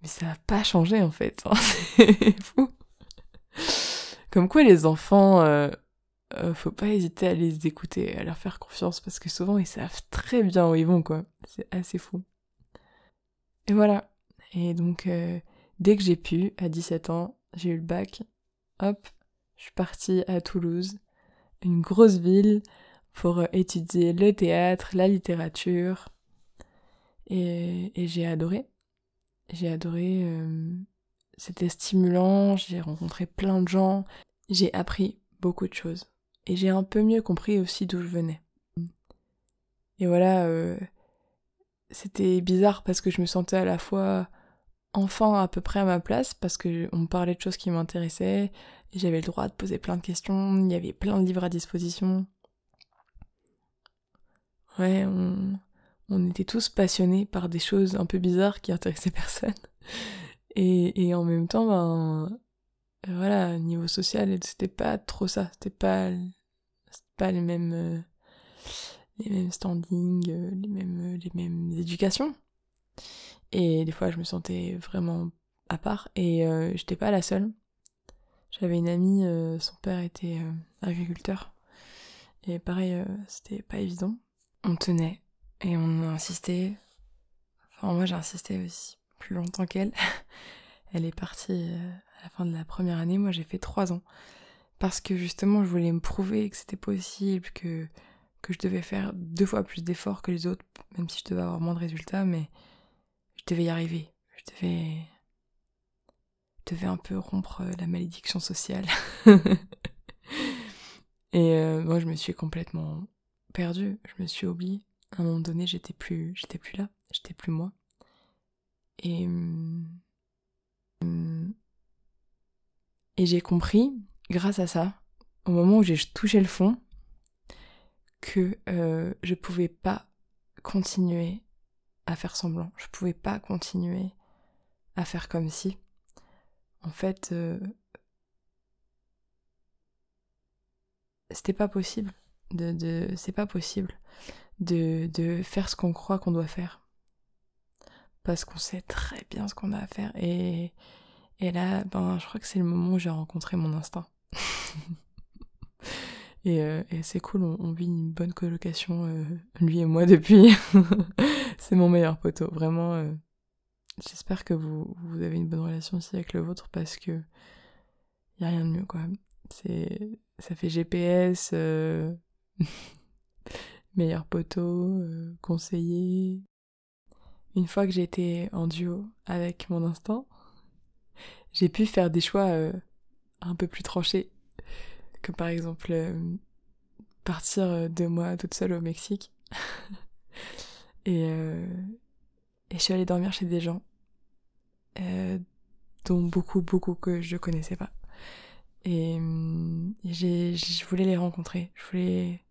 Mais ça n'a pas changé, en fait. Hein, c'est fou. Comme quoi, les enfants... Euh, euh, faut pas hésiter à les écouter, à leur faire confiance parce que souvent ils savent très bien où ils vont quoi. C'est assez fou. Et voilà. Et donc euh, dès que j'ai pu, à 17 ans, j'ai eu le bac. Hop, je suis partie à Toulouse, une grosse ville, pour euh, étudier le théâtre, la littérature. Et, et j'ai adoré. J'ai adoré. C'était stimulant, j'ai rencontré plein de gens, j'ai appris beaucoup de choses et j'ai un peu mieux compris aussi d'où je venais. Et voilà, c'était bizarre parce que je me sentais à la fois enfant à peu près à ma place parce que on me parlait de choses qui m'intéressaient j'avais le droit de poser plein de questions, il y avait plein de livres à disposition. Ouais, on, on était tous passionnés par des choses un peu bizarres qui intéressaient personne. Et, et en même temps, ben, voilà, niveau social, c'était pas trop ça, c'était pas pas les mêmes, euh, les mêmes standings, euh, les mêmes, euh, les mêmes éducations. Et des fois, je me sentais vraiment à part et j'étais pas la seule. J'avais une amie, son père était agriculteur. Et pareil, c'était pas évident. On tenait et on a insisté. Enfin, moi j'ai insisté aussi plus longtemps qu'elle. Elle est partie à la fin de la première année, moi j'ai fait trois ans parce que justement je voulais me prouver que c'était possible, que, que je devais faire deux fois plus d'efforts que les autres, même si je devais avoir moins de résultats, mais je devais y arriver. Je devais, je devais un peu rompre la malédiction sociale. Et euh, moi je me suis complètement perdue, je me suis oubliée. À un moment donné, j'étais plus, j'étais plus là, j'étais plus moi. Et, et j'ai compris grâce à ça, au moment où j'ai touché le fond, que euh, je pouvais pas continuer à faire semblant. Je pouvais pas continuer à faire comme si. En fait, euh, c'était pas possible. De, de c'est pas possible de, de faire ce qu'on croit qu'on doit faire. Parce qu'on sait très bien ce qu'on a à faire. Et, et là, ben, je crois que c'est le moment où j'ai rencontré mon instinct. et, euh, et c'est cool, on, vit une bonne colocation, euh, lui et moi, depuis. c'est mon meilleur poteau, vraiment. Euh, j'espère que vous, vous avez une bonne relation aussi avec le vôtre parce que y a rien de mieux, quoi. Ça fait GPS, meilleur poteau, conseiller. Une fois que été en duo avec mon instinct, j'ai pu faire des choix euh, un peu plus tranchés. Comme par exemple euh, partir euh, deux mois toute seule au Mexique. et, et je suis allée dormir chez des gens dont beaucoup, beaucoup que je connaissais pas. Et j'ai, je voulais les rencontrer. Je voulais,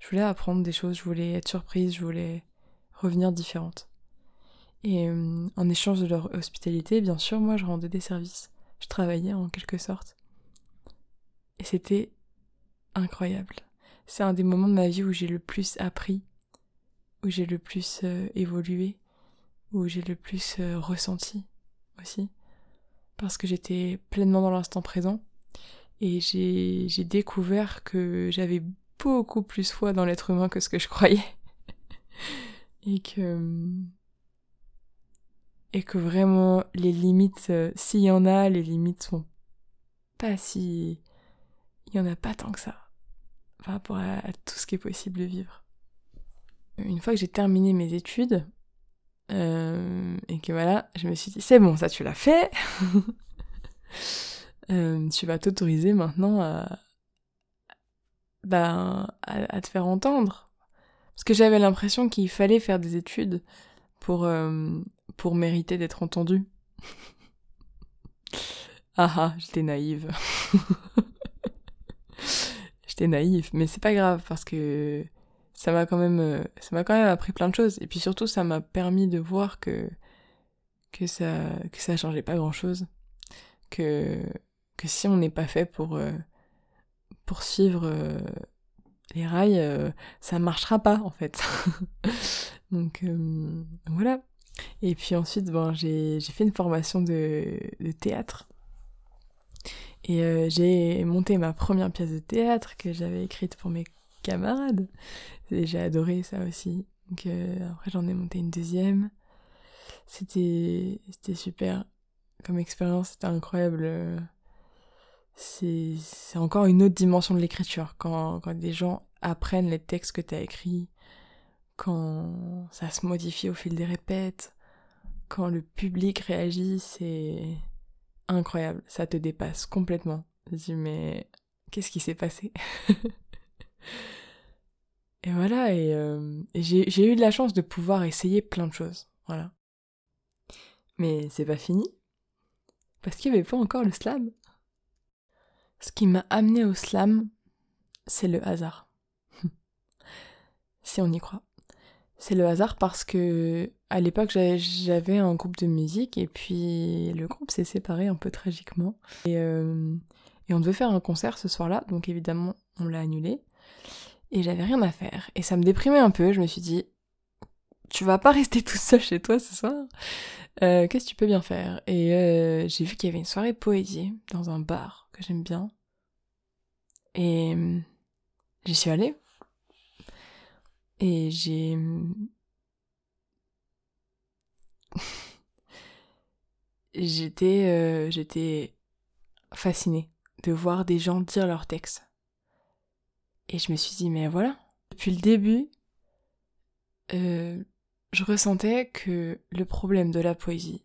je voulais apprendre des choses. Je voulais être surprise. Je voulais revenir différente. Et euh, en échange de leur hospitalité, bien sûr, moi je rendais des services. Je travaillais en quelque sorte. Et c'était incroyable. C'est un des moments de ma vie où j'ai le plus appris, où j'ai le plus euh, évolué, où j'ai le plus euh, ressenti aussi. Parce que j'étais pleinement dans l'instant présent. Et j'ai découvert que j'avais beaucoup plus foi dans l'être humain que ce que je croyais. et que et que vraiment les limites, euh, s'il y en a, les limites sont pas si... Il y en a pas tant que ça par rapport à, tout ce qui est possible de vivre. Une fois que j'ai terminé mes études, euh, et que voilà, je me suis dit, c'est bon, ça tu l'as fait. euh, tu vas t'autoriser maintenant à, ben, à, te faire entendre. Parce que j'avais l'impression qu'il fallait faire des études pour, euh, pour mériter d'être entendu. ah ah, j'étais naïve. j'étais naïve, mais c'est pas grave parce que ça m'a quand même euh, ça m'a quand même appris plein de choses et puis surtout ça m'a permis de voir que que ça que ça changeait pas grand-chose que que si on n'est pas fait pour euh, pour suivre euh, les rails ça marchera pas en fait donc voilà et puis ensuite, bon, j'ai fait une formation de, de théâtre. Et euh, j'ai monté ma première pièce de théâtre que j'avais écrite pour mes camarades. Et j'ai adoré ça aussi. Donc euh, après, j'en ai monté une deuxième. C'était super comme expérience, c'était incroyable. C'est encore une autre dimension de l'écriture. Quand, quand des gens apprennent les textes que tu as écrits, quand ça se modifie au fil des répètes, quand le public réagit, c'est incroyable, ça te dépasse complètement. Je dis mais qu'est-ce qui s'est passé? Et voilà, et, euh, j'ai eu de la chance de pouvoir essayer plein de choses, voilà. Mais c'est pas fini, parce qu'il n'y avait pas encore le slam. Ce qui m'a amené au slam, c'est le hasard. si on y croit. C'est le hasard parce que à l'époque j'avais un groupe de musique et puis le groupe s'est séparé un peu tragiquement. Et, euh, et, on devait faire un concert ce soir-là donc évidemment on l'a annulé. Et j'avais rien à faire. Et ça me déprimait un peu. Je me suis dit tu vas pas rester tout seul chez toi ce soir? Euh, qu'est-ce que tu peux bien faire? Et euh, j'ai vu qu'il y avait une soirée poésie dans un bar que j'aime bien. Et j'y suis allée. Et j'ai... j'étais, euh, j'étais fascinée de voir des gens dire leurs textes. Et je me suis dit, mais voilà, depuis le début, euh, je ressentais que le problème de la poésie,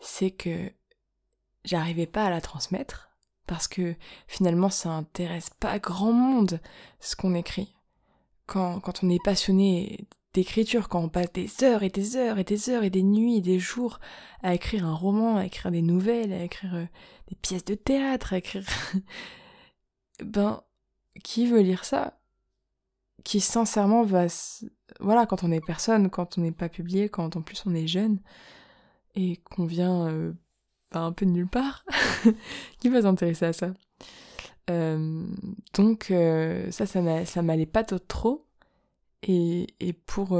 c'est que j'arrivais pas à la transmettre, parce que finalement ça intéresse pas grand monde ce qu'on écrit. Quand, on est passionné d'écriture, quand on passe des heures et des heures et des heures et des nuits et des jours à écrire un roman, à écrire des nouvelles, à écrire euh, des pièces de théâtre, à écrire... ben, qui veut lire ça? Qui sincèrement va... Voilà, quand on est personne, quand on n'est pas publié, quand en plus on est jeune, et qu'on vient euh, un peu de nulle part, qui va s'intéresser à ça Euh, donc ça, ça m'allait pas trop. Et, et pour,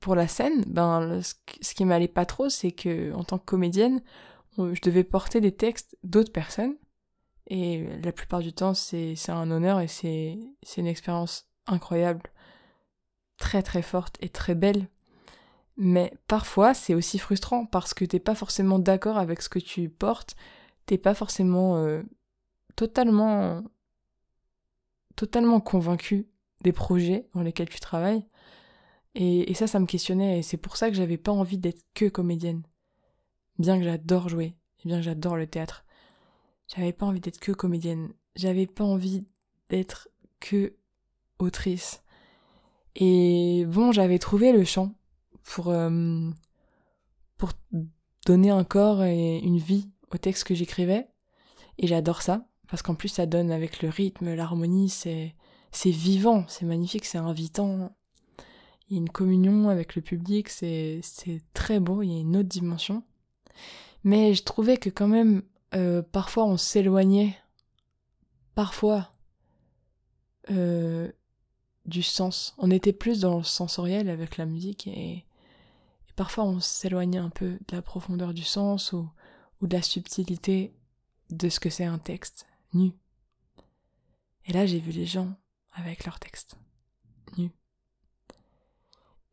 pour la scène, ben, ce qui m'allait pas trop, c'est que en tant que comédienne, je devais porter des textes d'autres personnes. Et la plupart du temps, c'est un honneur et c'est une expérience incroyable, très très forte et très belle. Mais parfois, c'est aussi frustrant parce que t'es pas forcément d'accord avec ce que tu portes, t'es pas forcément euh, totalement totalement convaincu des projets dans lesquels tu travailles. Et, ça, ça me questionnait et c'est pour ça que j'avais pas envie d'être que comédienne. Bien que j'adore jouer, et bien que j'adore le théâtre. J'avais pas envie d'être que comédienne. J'avais pas envie d'être que autrice. Et bon, j'avais trouvé le chant pour, euh, pour donner un corps et une vie au texte que j'écrivais. Et j'adore ça, parce qu'en plus ça donne avec le rythme, l'harmonie, c'est, c'est vivant, c'est magnifique, c'est invitant. Il y a une communion avec le public, c'est, c'est très beau, il y a une autre dimension. Mais je trouvais que quand même, euh, parfois on s'éloignait, parfois, euh, du sens. On était plus dans le sensoriel avec la musique et, parfois on s'éloignait un peu de la profondeur du sens ou, de la subtilité de ce que c'est un texte nu. Et là j'ai vu les gens avec leur texte nu.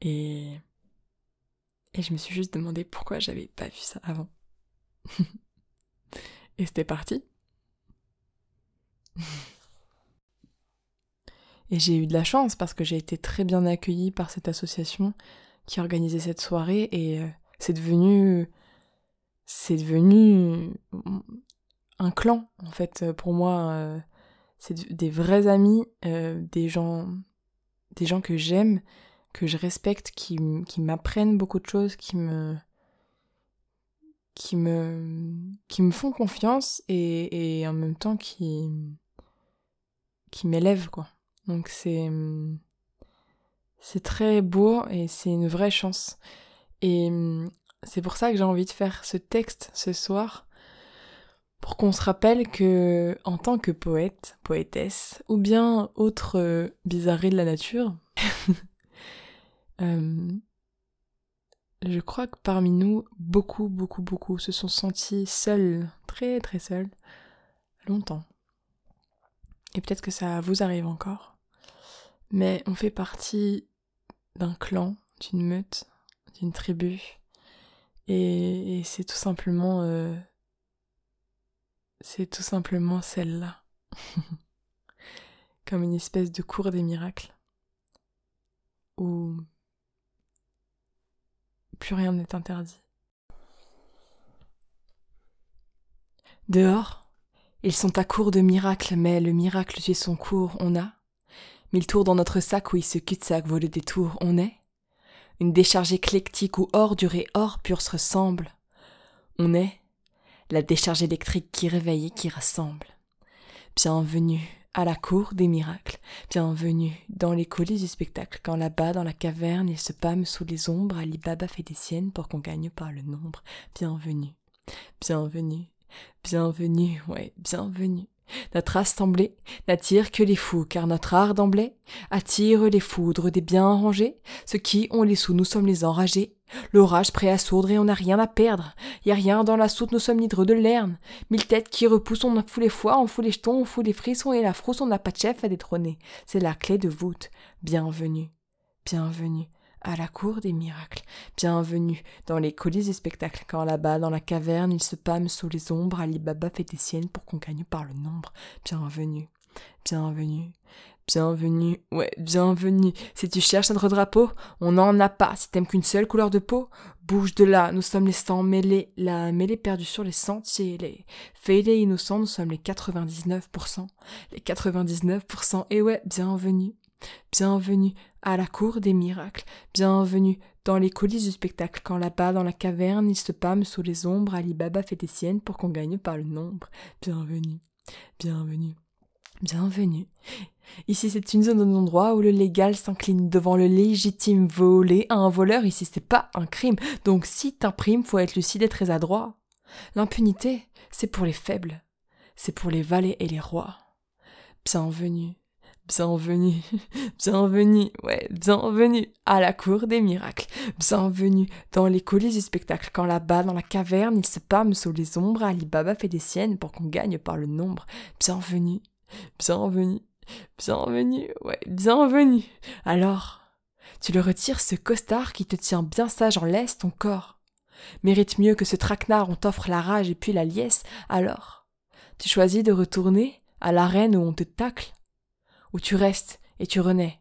Et, et je me suis juste demandé pourquoi j'avais pas vu ça avant. et c'était parti. Et j'ai eu de la chance parce que j'ai été très bien accueillie par cette association qui organisait cette soirée et euh, c'est devenu c'est devenu un clan en fait pour moi euh, c'est des vrais amis euh, des gens des gens que j'aime que je respecte qui, qui m'apprennent beaucoup de choses qui me qui me qui me font confiance et, et en même temps qui qui m'élèvent quoi. Donc c'est c'est très beau et c'est une vraie chance. Et c'est pour ça que j'ai envie de faire ce texte ce soir pour qu'on se rappelle que en tant que poète, poétesse ou bien autre euh, bizarrerie de la nature, euh, je crois que parmi nous, beaucoup, beaucoup, beaucoup se sont sentis seuls, très, très seuls, longtemps. Et peut-être que ça vous arrive encore mais on fait partie d'un clan, d'une meute, d'une tribu, et, c'est tout simplement, euh, c'est tout simplement celle-là, comme une espèce de cours des miracles, où plus rien n'est interdit. Dehors, ils sont à court de miracles, mais le miracle suit son cours, on a Mille tours dans notre sac où il se cul-de-sac vaut le détour, on est Une décharge éclectique où ordure et or pur se ressemblent. On est la décharge électrique qui réveille et qui rassemble. Bienvenue à la cour des miracles, bienvenue dans les coulisses du spectacle, quand là-bas dans la caverne il se pâme sous les ombres, Ali Baba fait des siennes pour qu'on gagne par le nombre. Bienvenue, bienvenue, bienvenue, ouais, bienvenue. Notre assemblée n'attire que les fous, car notre art d'emblée attire les foudres des bien rangés. Ceux qui ont les sous, nous sommes les enragés. L'orage prêt à sourdre et on n'a rien à perdre. Y a rien dans la soute, nous sommes l'hydre de lerne. Mille têtes qui repoussent, on fout les foies, on fout les jetons, on fout les frissons et la frousse, on n'a pas de chef à détrôner. C'est la clé de voûte. Bienvenue. Bienvenue à la cour des miracles. Bienvenue dans les coulisses des spectacles, quand là-bas, dans la caverne, il se pâme sous les ombres, Ali Baba fait des siennes pour qu'on gagne par le nombre. Bienvenue, bienvenue, bienvenue, ouais, bienvenue. Si tu cherches notre drapeau, on n'en a pas. Si t'aimes qu'une seule couleur de peau, bouge de là, nous sommes les sangs mêlés, la mêlée perdue sur les sentiers, les fêlés innocents, nous sommes les 99%, les 99%, et ouais, bienvenue, Bienvenue à la cour des miracles, bienvenue dans les coulisses du spectacle, quand là-bas dans la caverne il se pâme sous les ombres, Ali Baba fait des siennes pour qu'on gagne par le nombre. Bienvenue, bienvenue, bienvenue. Ici c'est une zone d'endroit où le légal s'incline devant le légitime volé à un voleur, ici c'est pas un crime, donc si t'imprimes faut être lucide et très adroit. L'impunité, c'est pour les faibles, c'est pour les valets et les rois. Bienvenue, bienvenue, bienvenue, ouais, bienvenue à la cour des miracles. Bienvenue dans les coulisses du spectacle. Quand là-bas, dans la caverne, il se pâme sous les ombres, Ali Baba fait des siennes pour qu'on gagne par le nombre. Bienvenue, bienvenue, bienvenue, ouais, bienvenue. Alors, tu le retires ce costard qui te tient bien sage en laisse ton corps. Mérite mieux que ce traquenard, on t'offre la rage et puis la liesse, alors tu choisis de retourner à l'arène où on te tacle, où tu restes et tu renais,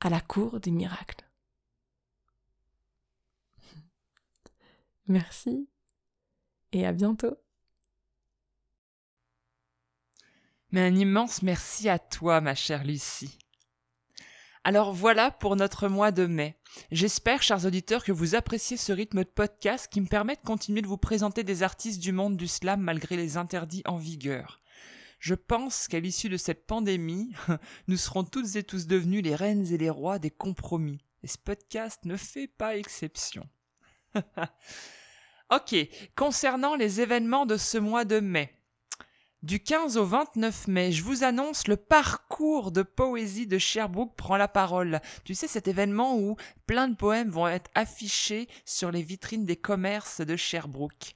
à la cour des miracles. Merci et à bientôt. Mais un immense merci à toi, ma chère Lucie. Alors voilà pour notre mois de mai. J'espère, chers auditeurs, que vous appréciez ce rythme de podcast qui me permet de continuer de vous présenter des artistes du monde du slam malgré les interdits en vigueur. Je pense qu'à l'issue de cette pandémie, nous serons toutes et tous devenus les reines et les rois des compromis. Et ce podcast ne fait pas exception. ok, concernant les événements de ce mois de mai. Du 15 au 29 mai, je vous annonce le parcours de poésie de Sherbrooke prend la parole. Tu sais, cet événement où plein de poèmes vont être affichés sur les vitrines des commerces de Sherbrooke.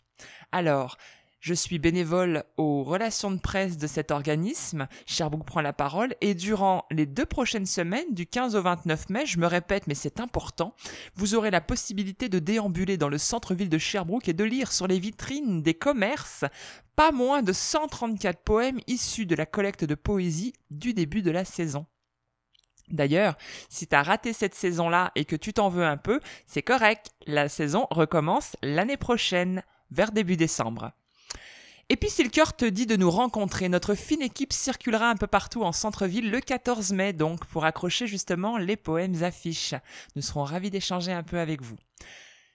Alors, je suis bénévole aux relations de presse de cet organisme, Sherbrooke prend la parole, et durant les deux prochaines semaines, du 15 au 29 mai, je me répète, mais c'est important, vous aurez la possibilité de déambuler dans le centre-ville de Sherbrooke et de lire sur les vitrines des commerces pas moins de 134 poèmes issus de la collecte de poésie du début de la saison. D'ailleurs, si t'as raté cette saison-là et que tu t'en veux un peu, c'est correct, la saison recommence l'année prochaine, vers début décembre. Et puis si le cœur te dit de nous rencontrer, notre fine équipe circulera un peu partout en centre-ville le 14 mai donc pour accrocher justement les poèmes affiches. Nous serons ravis d'échanger un peu avec vous.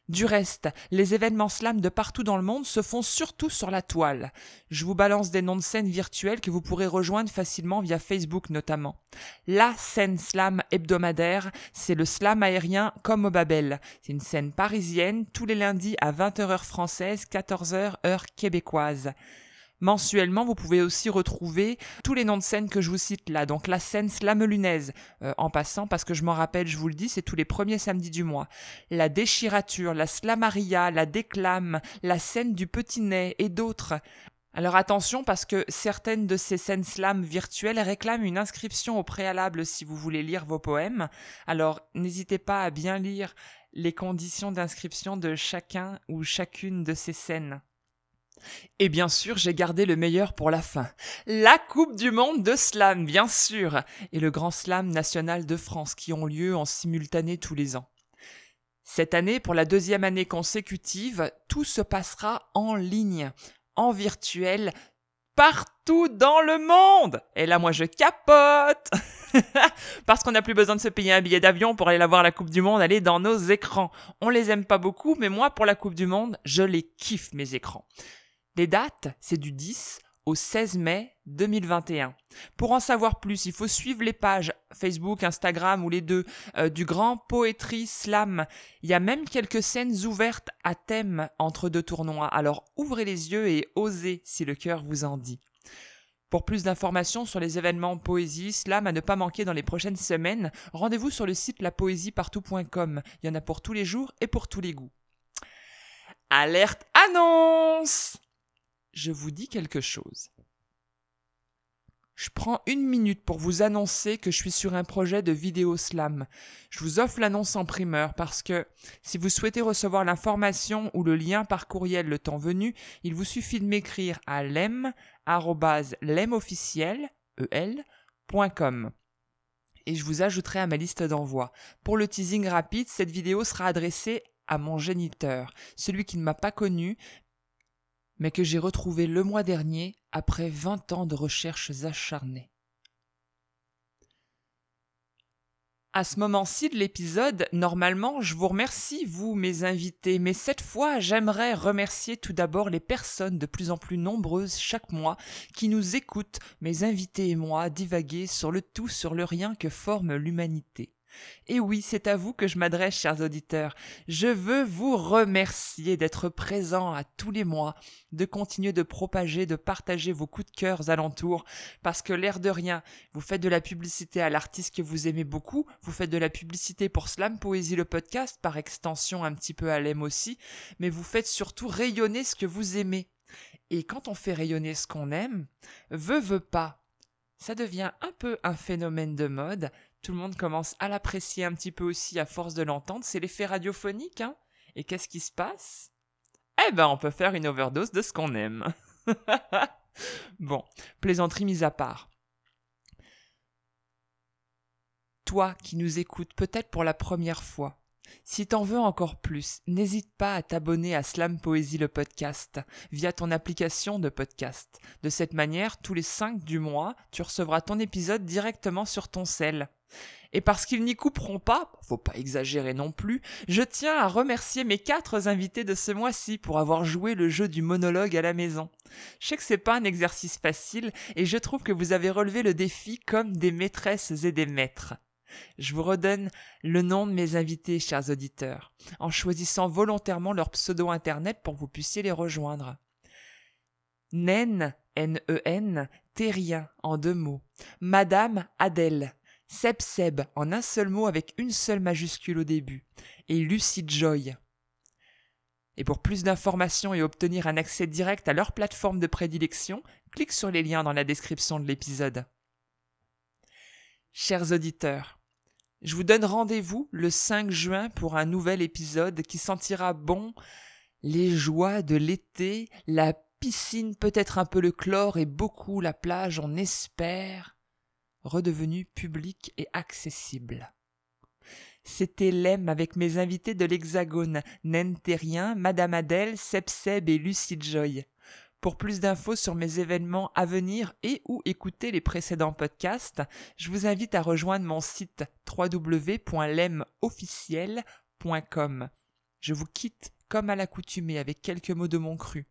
Du reste, les événements slam de partout dans le monde se font surtout sur la toile. Je vous balance des noms de scènes virtuelles que vous pourrez rejoindre facilement via Facebook notamment. La scène slam hebdomadaire, c'est le slam aérien comme au Babel. C'est une scène parisienne tous les lundis à 20h heure française, 14h heure québécoise. Mensuellement, vous pouvez aussi retrouver tous les noms de scènes que je vous cite là. Donc la scène slamelunaise, euh, en passant, parce que je m'en rappelle, je vous le dis, c'est tous les premiers samedis du mois. La déchirature, la slamaria, la déclame, la scène du petit nez et d'autres. Alors attention parce que certaines de ces scènes slam virtuelles réclament une inscription au préalable si vous voulez lire vos poèmes. Alors n'hésitez pas à bien lire les conditions d'inscription de chacun ou chacune de ces scènes. Et bien sûr, j'ai gardé le meilleur pour la fin. La Coupe du Monde de Slam, bien sûr, et le Grand Slam national de France qui ont lieu en simultané tous les ans. Cette année, pour la deuxième année consécutive, tout se passera en ligne, en virtuel, partout dans le monde. Et là, moi, je capote Parce qu'on n'a plus besoin de se payer un billet d'avion pour aller la voir la Coupe du Monde, elle dans nos écrans. On les aime pas beaucoup, mais moi, pour la Coupe du Monde, je les kiffe, mes écrans. Les dates, c'est du 10 au 16 mai 2021. Pour en savoir plus, il faut suivre les pages Facebook, Instagram ou les deux euh, du Grand Poetry Slam. Il y a même quelques scènes ouvertes à thème entre deux tournois. Alors ouvrez les yeux et osez si le cœur vous en dit. Pour plus d'informations sur les événements poésie, slam à ne pas manquer dans les prochaines semaines, rendez-vous sur le site lapoésiepartout.com. Il y en a pour tous les jours et pour tous les goûts. Alerte annonce je vous dis quelque chose. Je prends une minute pour vous annoncer que je suis sur un projet de vidéo slam. Je vous offre l'annonce en primeur parce que si vous souhaitez recevoir l'information ou le lien par courriel le temps venu, il vous suffit de m'écrire à lem@lemofficiel.com et je vous ajouterai à ma liste d'envoi. Pour le teasing rapide, cette vidéo sera adressée à mon géniteur, celui qui ne m'a pas connu, mais que j'ai retrouvé le mois dernier après vingt ans de recherches acharnées. À ce moment-ci de l'épisode, normalement, je vous remercie, vous, mes invités, mais cette fois, j'aimerais remercier tout d'abord les personnes de plus en plus nombreuses chaque mois qui nous écoutent, mes invités et moi, divaguer sur le tout, sur le rien que forme l'humanité. Et oui, c'est à vous que je m'adresse, chers auditeurs. Je veux vous remercier d'être présents à tous les mois, de continuer de propager, de partager vos coups de cœur alentours, parce que l'air de rien, vous faites de la publicité à l'artiste que vous aimez beaucoup, vous faites de la publicité pour Slam Poésie le podcast, par extension un petit peu à l'EM aussi, mais vous faites surtout rayonner ce que vous aimez. Et quand on fait rayonner ce qu'on aime, veut, veut pas, ça devient un peu un phénomène de mode, tout le monde commence à l'apprécier un petit peu aussi à force de l'entendre, c'est l'effet radiophonique, hein Et qu'est-ce qui se passe? Eh ben, on peut faire une overdose de ce qu'on aime. bon, plaisanterie mise à part. Toi qui nous écoutes peut-être pour la première fois, si t'en veux encore plus, n'hésite pas à t'abonner à Slam Poésie le podcast via ton application de podcast. De cette manière, tous les 5 du mois, tu recevras ton épisode directement sur ton cell. Et parce qu'ils n'y couperont pas, faut pas exagérer non plus, je tiens à remercier mes quatre invités de ce mois-ci pour avoir joué le jeu du monologue à la maison. Je sais que c'est pas un exercice facile et je trouve que vous avez relevé le défi comme des maîtresses et des maîtres. Je vous redonne le nom de mes invités, chers auditeurs, en choisissant volontairement leur pseudo internet pour que vous puissiez les rejoindre. Nen, N-E-N, Terrien, en deux mots. Madame Adèle. Seb Seb, en un seul mot avec une seule majuscule au début. Et Lucy Joy. Et pour plus d'informations et obtenir un accès direct à leur plateforme de prédilection, clique sur les liens dans la description de l'épisode. Chers auditeurs, je vous donne rendez-vous le 5 juin pour un nouvel épisode qui sentira bon les joies de l'été, la piscine, peut-être un peu le chlore et beaucoup la plage, on espère, redevenue publique et accessible. C'était l'EM avec mes invités de l'Hexagone, Nen Terrien, Madame Adèle, Seb Seb et Lucie Joy. Pour plus d'infos sur mes événements à venir et ou écouter les précédents podcasts, je vous invite à rejoindre mon site www.lemofficiel.com. Je vous quitte comme à l'accoutumée avec quelques mots de mon cru.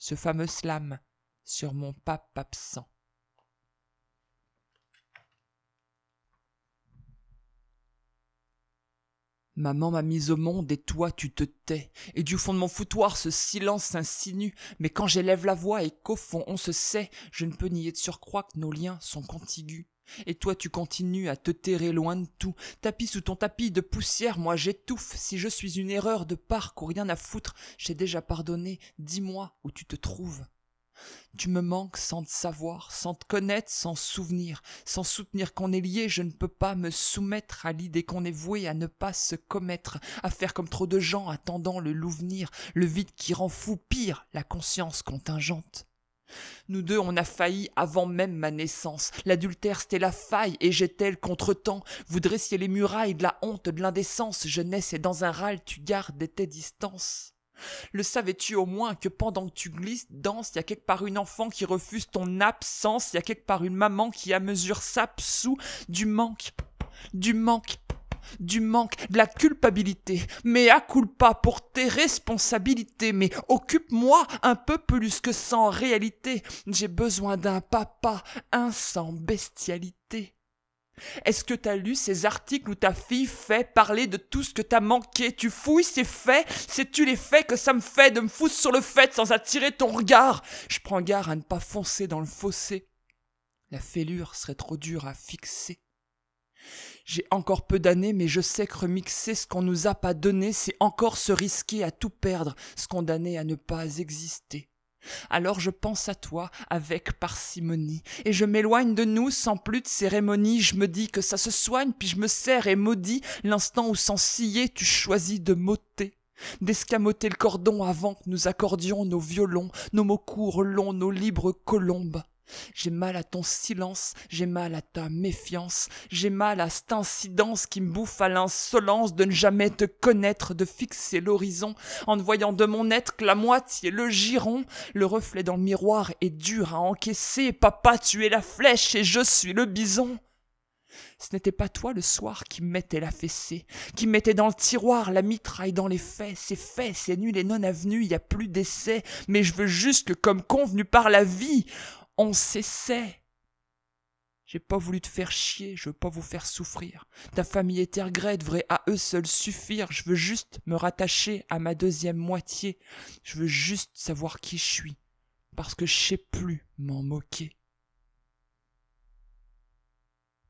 Ce fameux slam sur mon pape absent. Maman m'a mise au monde et toi tu te tais, et du fond de mon foutoir ce silence s'insinue, mais quand j'élève la voix et qu'au fond on se sait, je ne peux nier de surcroît que nos liens sont contigus. Et toi tu continues à te terrer loin de tout, tapis sous ton tapis de poussière, moi j'étouffe, si je suis une erreur de parc ou rien à foutre, j'ai déjà pardonné, dis-moi où tu te trouves. Tu me manques sans te savoir, sans te connaître, sans souvenir, sans soutenir qu'on est lié, je ne peux pas me soumettre à l'idée qu'on est voué à ne pas se commettre, à faire comme trop de gens attendant le louvenir, le vide qui rend fou, pire, la conscience contingente. Nous deux, on a failli avant même ma naissance. L'adultère, c'était la faille, et j'étais le contretemps. Vous dressiez les murailles de la honte, de l'indécence. Jeunesse, et dans un râle, tu gardes tes distances. Le savais-tu au moins que pendant que tu glisses, danses, y a quelque part une enfant qui refuse ton absence, y a quelque part une maman qui à mesure sape sous du manque, du manque, du manque, de la culpabilité, mais à culpa pour tes responsabilités, mais occupe-moi un peu plus que sans réalité, j'ai besoin d'un papa, un sans bestialité. Est-ce que t'as lu ces articles où ta fille fait parler de tout ce que t'as manqué? Tu fouilles ces faits? Sais-tu les faits que ça me fait de me foutre sur le fait sans attirer ton regard? Je prends garde à ne pas foncer dans le fossé. La fêlure serait trop dure à fixer. J'ai encore peu d'années, mais je sais que remixer ce qu'on nous a pas donné, c'est encore se risquer à tout perdre, se condamner à ne pas exister. Alors je pense à toi avec parcimonie, et je m'éloigne de nous sans plus de cérémonie, je me dis que ça se soigne, puis je me serre et maudis. L'instant où sans scier tu choisis de m'ôter. D'escamoter le cordon avant que nous accordions nos violons, nos mots courts longs, nos libres colombes. J'ai mal à ton silence, j'ai mal à ta méfiance, j'ai mal à cette incidence qui me bouffe à l'insolence de ne jamais te connaître, de fixer l'horizon, en ne voyant de mon être que la moitié, le giron, le reflet dans le miroir est dur à encaisser, papa tu es la flèche et je suis le bison. Ce n'était pas toi le soir qui mettais la fessée, qui mettais dans le tiroir la mitraille dans les faits. C'est fait, c'est nul et non avenu, y a plus d'essai, mais je veux juste que comme convenu par la vie, on s'essaie. J'ai pas voulu te faire chier, je veux pas vous faire souffrir. Ta famille et tes regrets devraient à eux seuls suffire. Je veux juste me rattacher à ma deuxième moitié. Je veux juste savoir qui je suis. Parce que je sais plus m'en moquer.